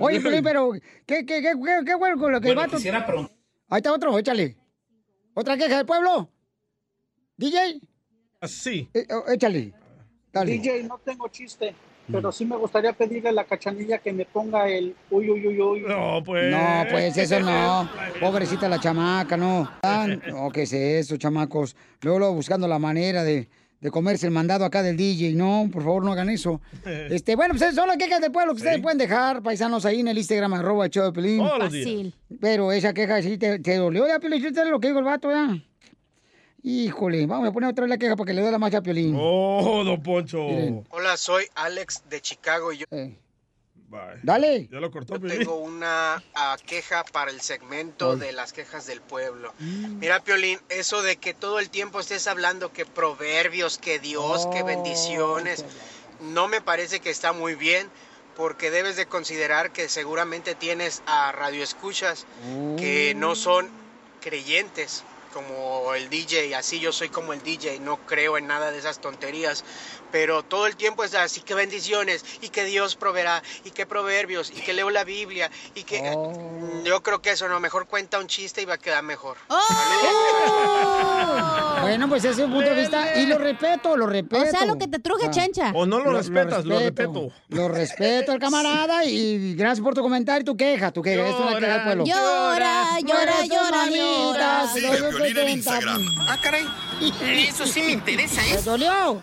Oye, Pelín, pero ¿qué, qué, qué, qué, qué bueno con lo que el vato... Ahí está otro, échale. ¿Otra queja del pueblo? ¿DJ? Sí. Eh, oh, échale. Dale. DJ, no tengo chiste, pero sí me gustaría pedirle a la cachanilla que me ponga el uy, uy, uy, uy. No, pues. No, pues eso no. Pobrecita la chamaca, no. No, ¿qué es eso, chamacos? Luego, luego buscando la manera de, de comerse el mandado acá del DJ. No, por favor, no hagan eso. Este, bueno, pues esas son las quejas del pueblo que ustedes pueden dejar, paisanos, ahí en el Instagram, arroba el show de Pelín. Fácil. Pero esa queja sí te, te dolió, ya, Piolín, ¿sí lo que digo el vato, ya. Híjole, vamos a poner otra vez la queja para que le duela más a Piolín. Oh, don Poncho. Miren. Hola, soy Alex de Chicago. y Yo Dale. Ya lo cortó, Yo tengo una ah, queja para el segmento de las quejas del pueblo. Mira, Piolín, eso de que todo el tiempo estés hablando que proverbios, que Dios, que bendiciones, no me parece que está muy bien porque debes de considerar que seguramente tienes a radioescuchas que no son creyentes como el DJ, así yo soy como el DJ, no creo en nada de esas tonterías, pero todo el tiempo es así que bendiciones y que Dios proveerá y que proverbios y que leo la Biblia y que Mm, yo creo que eso no, mejor cuenta un chiste y va a quedar mejor. Bueno, pues ese es un punto de vista y lo respeto, lo respeto. O sea, lo que te truje, Ah. chancha. O no lo respetas, lo respeto. Lo respeto al camarada y gracias por tu comentario y tu queja, tu queja, esto es una queja del pueblo. Llora, llora, llora, llora. los Piolín en 70. Instagram. Ah, caray. Eso sí me interesa, ¿eh? ¿Te dolió?